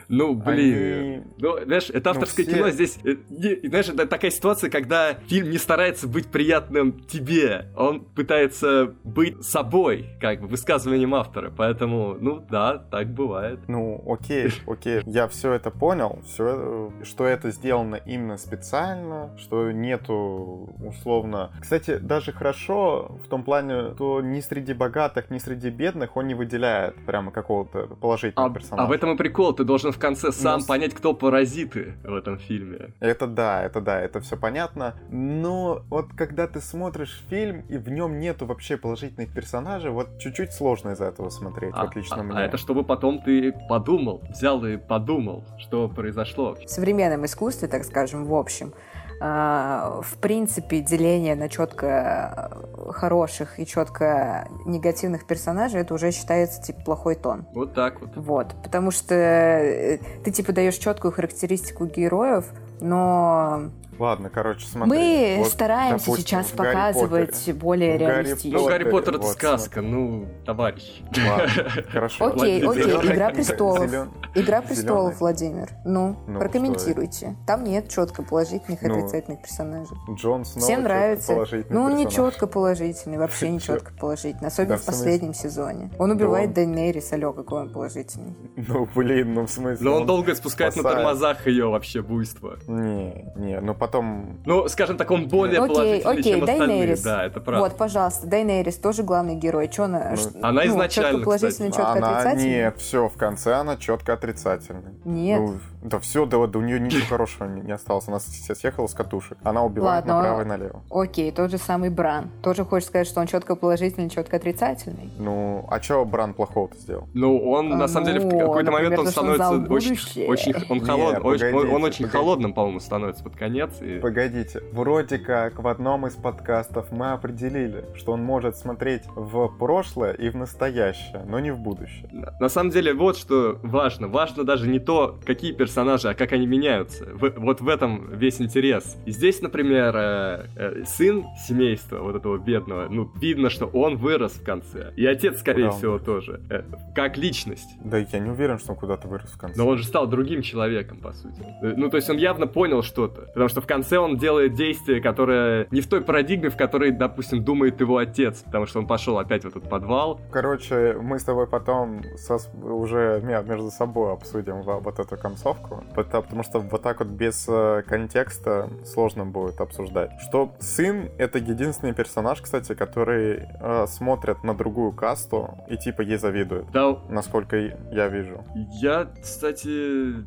Ну, блин. Они- Ну, знаешь, это Ну, авторское все- кино здесь... э, не- знаешь, это такая ситуация, когда фильм не старается быть приятным тебе. Он пытается быть собой, как бы, высказыванием автора. Поэтому, ну, да, так бывает. Ну, окей, <laughs> окей, я все это понял, все, что это сделано именно специально, что нету условно. Кстати, даже хорошо в том плане, что ни среди богатых, ни среди бедных он не выделяет прямо какого-то положительного А, персонажа. а в этом и прикол, ты должен в конце сам Ну, с- понять, кто паразиты в этом фильме. Это да, это да, это все понятно. Но вот когда ты смотришь фильм и в нем нету вообще положительных персонажей, вот чуть-чуть сложно из-за этого смотреть, А, вот лично а- мне. а это чтобы потом ты подумал, взял и подумал, что произошло. В современном искусстве, так скажем, в общем, а, в принципе, деление на четко хороших и четко негативных персонажей, это уже считается, типа, плохой тон. Вот так вот. Вот, потому что э, ты, типа, даешь четкую характеристику героев, но Ладно, короче, смотри. мы вот, стараемся допустим, сейчас показывать более реалистично. Ну, Гарри Поттер это вот, сказка, ну, товарищ. Ладно, <laughs> хорошо. Окей, окей, Игра престолов. Игра престолов. Владимир. Ну, Ну, прокомментируйте. Там нет четко положительных и Ну, отрицательных персонажей. Джон Сноу Всем нравится. Ну, он не четко положительный, вообще не четко положительный. Особенно Да, в последнем сезоне. Он убивает он- Дейнерис, алло, какой он положительный. Ну, блин, ну в смысле... Но он долго спускает на тормозах ее вообще буйство. Не, не, ну потом... Ну, скажем так, он более Окей, положительный, окей, чем остальные. Дейнерис. Да, это правда. Вот, пожалуйста, Дейнерис тоже главный герой. Че она? Ну, ш- она ну, изначально, чётко положительный, кстати. четко она... отрицательный? Нет, все, в конце она четко отрицательная. Нет. Ну, да все, да, да у нее ничего <laughs> хорошего не, осталось. Она съехала с катушек. Она убивает Ладно, направо а- и налево. Окей, тот же самый Бран. Тоже хочешь сказать, что он четко положительный, четко отрицательный? Ну, а что Бран плохого-то сделал? Ну, он, А, на самом деле, в ну, какой-то момент он становится очень, очень, он холод, очень- он, очень погодите. холодным, по-моему, становится под конец. И... Погодите, вроде как в одном из подкастов мы определили, что он может смотреть в прошлое и в настоящее, но не в будущее. На на самом деле, вот что важно. Важно даже не то, какие персонажи, а как они меняются. В- вот в этом весь интерес. И здесь, например, э, э, сын семейства вот этого бедного, ну, видно, что он вырос в конце. И отец, скорее Куда всего, тоже. Э, как личность. Да я не уверен, что он куда-то вырос в конце. Но он же стал другим человеком, по сути. Э, Ну, то есть он явно понял что-то. Потому что в конце он делает действие, которое не в той парадигме, в которой, допустим, думает его отец. Потому что он пошел опять в этот подвал. Короче, мы с тобой потом сос- уже ме- между собой обсудим во- вот эту концовку, пото- потому что вот так вот без э, контекста сложно будет обсуждать. Что сын — это единственный персонаж, кстати, который э, смотрит на другую касту и типа ей завидует, Да, насколько и- я вижу. я, кстати...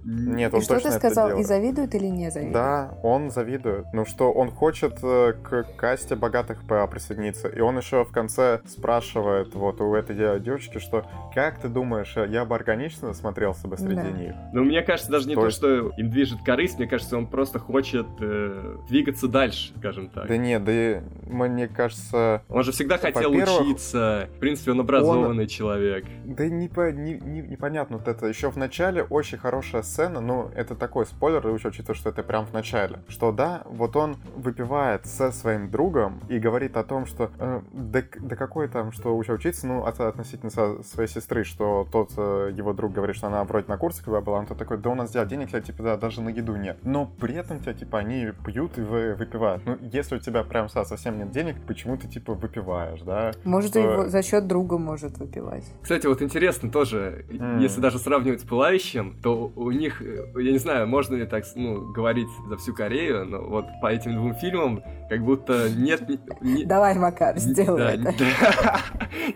Нет, И он что точно ты это сказал, и завидует или не завидует? Да, он завидует. Ну что, он хочет э, к касте богатых ПА присоединиться. И он еще в конце спрашивает вот у этой де- девочки, что как ты думаешь, э, я бы органично смотрелся бы среди Да. них? Ну, мне кажется, даже не То что им движет корысть, мне кажется, он просто хочет э, двигаться дальше, скажем так. Да нет, да и мне кажется... Он же всегда хотел учиться. В принципе, он образованный человек. Да не, по- не- не- непонятно вот это. Еще в начале очень хорошая сцена, ну, это такой спойлер, учитывая, что это прям в начале. Что да, вот он выпивает со своим другом и говорит о том, что э, да, да какой там, что учиться, ну, от- относительно своей сестры, что тот э, его друг говорит, что она вроде на курсе когда была, он тот такой, да у нас дядя денег, я, типа, да, даже на еду нет. Но при этом тебя, типа, они пьют и вы- выпивают. Ну, если у тебя прям со- совсем нет денег, почему ты, типа, выпиваешь, да? Может, Что- его за счет друга может выпивать. Кстати, вот интересно тоже, М. если даже сравнивать с Пылающим, то у них, э, я не знаю, можно ли так ну, говорить за всю Корею, но вот по этим двум фильмам как будто нет... ни- <laughs> Давай, Макар, сделай Да, это.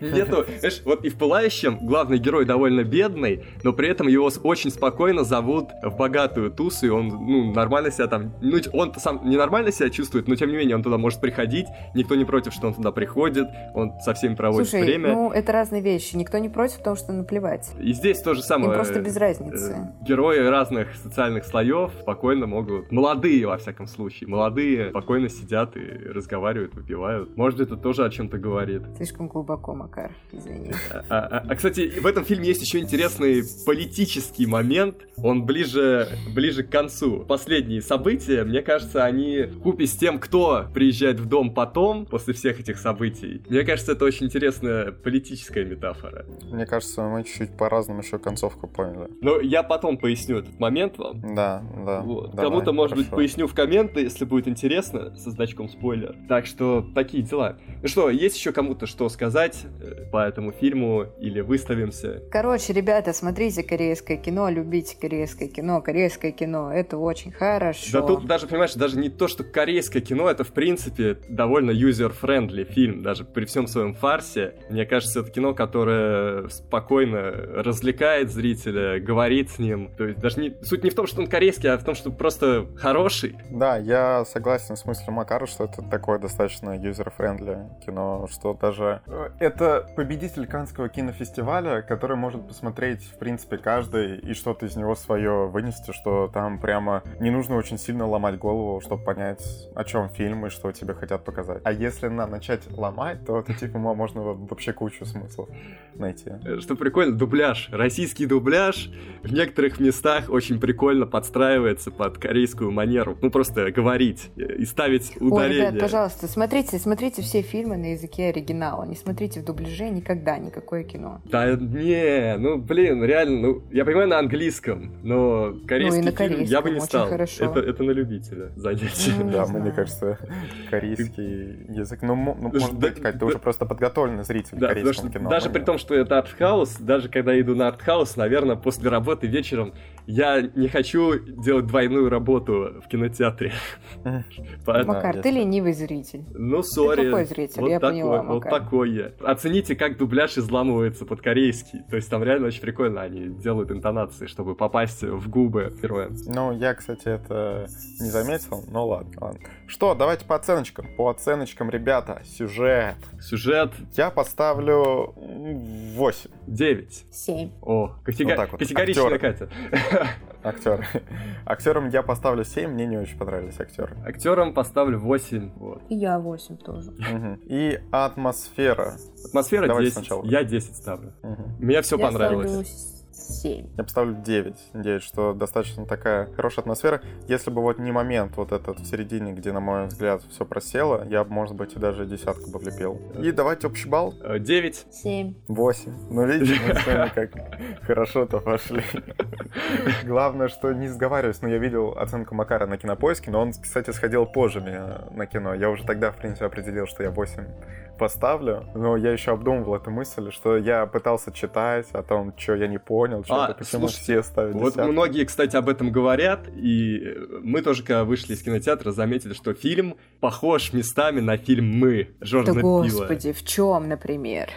<laughs> Нету, знаешь, вот и в «Пылающем» главный герой довольно бедный, но при этом его очень спокойно зовут в богатую тусу, и он, ну, нормально себя там... Ну, он сам не нормально себя чувствует, но тем не менее он туда может приходить, никто не против, что он туда приходит, он со всеми проводит Слушай, время. ну это разные вещи. Никто не против, потому что наплевать. И здесь то же Им самое. просто без разницы. Э, Герои разных социальных слоев спокойно могут, молодые во всяком случае, молодые спокойно сидят и разговаривают, выпивают. Может, это тоже о чем-то говорит. Слишком глубоко. Макар, извини. А, а, а, кстати, в этом фильме есть еще интересный политический момент. Он ближе, ближе к концу. Последние события, мне кажется, они купе с тем, кто приезжает в дом потом, после всех этих событий. Мне кажется, это очень интересная политическая метафора. Мне кажется, мы чуть-чуть по-разному еще концовку поняли. Но я потом поясню этот момент вам. Да, да. Вот. Кому-то, может хорошо. быть, поясню в комменты, если будет интересно, со значком спойлер. Так что такие дела. Ну что, есть еще кому-то что сказать э, по этому фильму или выставимся? Короче, ребята, смотрите корейское кино, любите корейское кино. Корейское кино — это очень хорошо. Да тут даже, понимаешь, даже не то, что корейское кино, это, в принципе, довольно user-friendly фильм, даже при всем своем фарсе. Мне кажется, это кино, которое спокойно развлекает зрителя, говорит с ним. То есть даже не... Суть не в том, что он корейский, а в том, что просто хороший. Да, я согласен с мыслью Макара, что это такое достаточно user-friendly кино, что даже... Э, это победитель Канского кинофестиваля, который может посмотреть, в принципе, каждый и что-то из него свое вынести, что там прямо не нужно очень сильно ломать голову, чтобы понять, о чем фильм и что тебе хотят показать. А если на начать ломать, то это, типа, можно вообще кучу смыслов найти. Э, что прикольно, дубляж. Российский дубляж в некоторых местах очень прикольно подстраивается под корейскую манеру. Ну, просто говорить и ставить ударение. Ой, ребят, пожалуйста, смотрите, смотрите все фильмы на языке оригинала. Не смотрите в дубляже никогда никакое кино. Да не, ну, блин, реально, ну, я понимаю на английском, но корейский ну, и на фильм я бы не стал. Хорошо. Это, это на любителя занятие. Ну, да, мне кажется, корейский язык, ну, может быть, Кать, ты уже просто подготовленный зритель корейского кино. Даже при том, что это артхаус, даже когда иду на артхаус, наверное, после работы вечером я не хочу делать двойную работу в кинотеатре. Макар, ты ленивый зритель. Ну, сори. какой зритель? Я поняла, Вот такой я. Оцените, как дубляж изламывается под корейский. То есть там реально очень прикольно они делают интонации, чтобы попасть в губы героя. Ну, я, кстати, это не заметил, но ладно, ладно. Что, давайте по оценочкам. По оценочкам, ребята, сюжет. Сюжет. Я поставлю 8. 9. 7. О, катего... вот. категоричная Катя. <laughs> Актер. Актерам я поставлю 7, мне не очень понравились актеры. Актерам поставлю 8. Вот. И я 8 тоже. Угу. И атмосфера. Атмосфера Давайте 10. Сначала. Я 10 ставлю. Угу. Мне все я понравилось. 7. Я поставлю 9. 9, что достаточно такая хорошая атмосфера. Если бы вот не момент вот этот в середине, где, на мой взгляд, все просело, я бы, может быть, и даже десятку бы влепил. И давайте общий балл. 9. 7. 8. Ну, видите, мы с вами как <laughs> хорошо-то пошли. <laughs> Главное, что не сговариваюсь, но я видел оценку Макара на кинопоиске, но он, кстати, сходил позже меня на кино. Я уже тогда, в принципе, определил, что я 8 поставлю, но я еще обдумывал эту мысль, что я пытался читать о том, что я не понял, что а, почему слушай, все ставят Вот десятку. многие, кстати, об этом говорят, и мы тоже, когда вышли из кинотеатра, заметили, что фильм похож местами на фильм «Мы» Джордана да Пила. господи, в чем, например?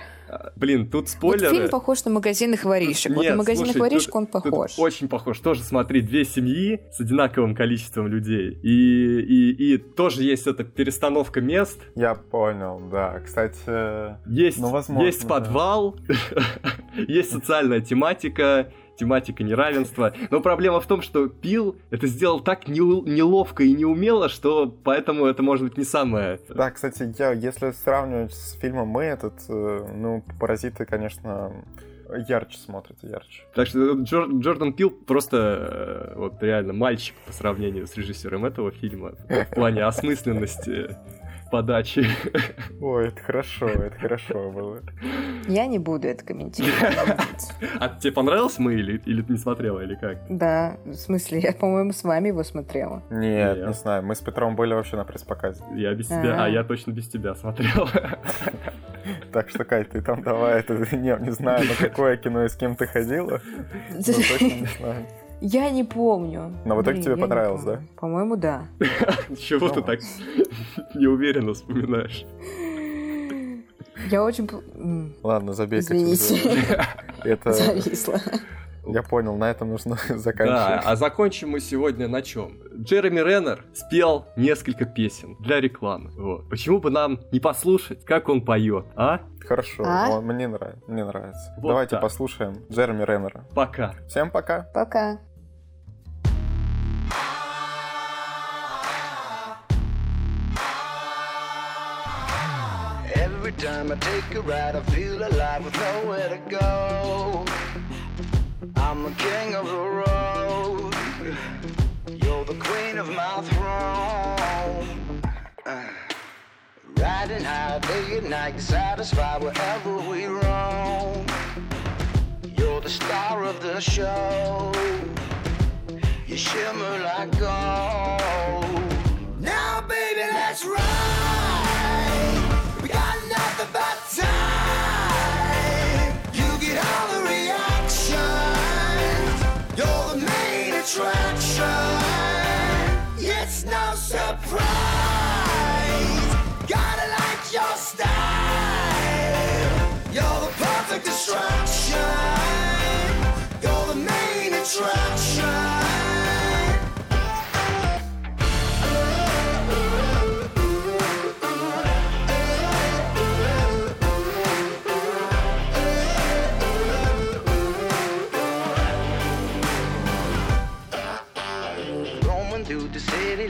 Блин, тут спойлеры. Вот фильм похож на магазин их воришек. Нет, вот на магазин их воришек тут, он похож. Тут очень похож. Тоже смотри, две семьи с одинаковым количеством людей. И, и, и тоже есть эта перестановка мест. Я понял, да. Кстати, есть, ну, возможно, есть подвал, <laughs> есть социальная тематика, тематика неравенства. Но проблема в том, что Пил это сделал так не, неловко и неумело, что поэтому это может быть не самое... Да, кстати, я, если сравнивать с фильмом «Мы», этот, э, ну, «Паразиты», конечно, ярче смотрится, ярче. Так что Джор, Джордан Пил просто э, вот реально мальчик по сравнению с режиссером этого фильма в плане осмысленности подачи. Ой, это хорошо, это хорошо было. Я не буду это комментировать. <laughs> А тебе понравился мы или, или ты не смотрела, или как? Да, в смысле, я, по-моему, с вами его смотрела. Нет, не знаю, мы с Петром были вообще на пресс-показе. Я без тебя, а, а я точно без тебя смотрел. <laughs> Так что, Кать, ты там давай, это, <laughs> не, не знаю, на какое кино и с кем ты ходила, но точно не знаю. Я не помню. Но в итоге тебе понравилось, да? По-моему, да. <laughs> Чего ты так <laughs> неуверенно вспоминаешь? Я очень... Ладно, забей. Извините. <laughs> Это... Зависла. Я понял, на этом нужно <laughs> заканчивать. Да, а закончим мы сегодня на чем? Джереми Реннер спел несколько песен для рекламы. Вот. Почему бы нам не послушать, как он поет, а? Хорошо, а? мне нравится. Мне нравится. Вот Давайте так. послушаем Джереми Реннера. Пока. Всем пока. Пока. Every time I take a ride, I feel alive with nowhere to go. I'm the king of the road. You're the queen of my throne. Uh, riding high day and night, satisfied wherever we roam. You're the star of the show. You shimmer like gold. Now, baby, let's ride. We got nothing but time. Attraction. It's no surprise. Gotta like your style. You're the perfect distraction. You're the main attraction.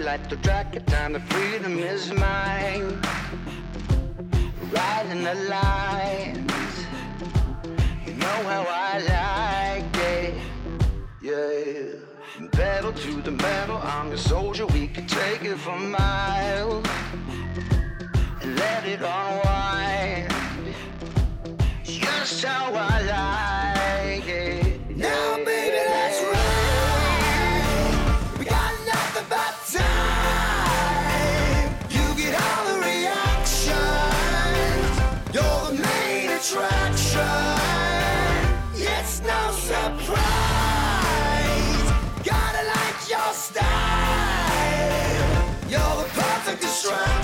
Like the track of time, the freedom is mine. Riding the lines, you know how I like it, yeah. Pedal to the metal, I'm a soldier, we can take it for miles. And let it unwind, just how I like it. Yeah. Now, baby, let's try.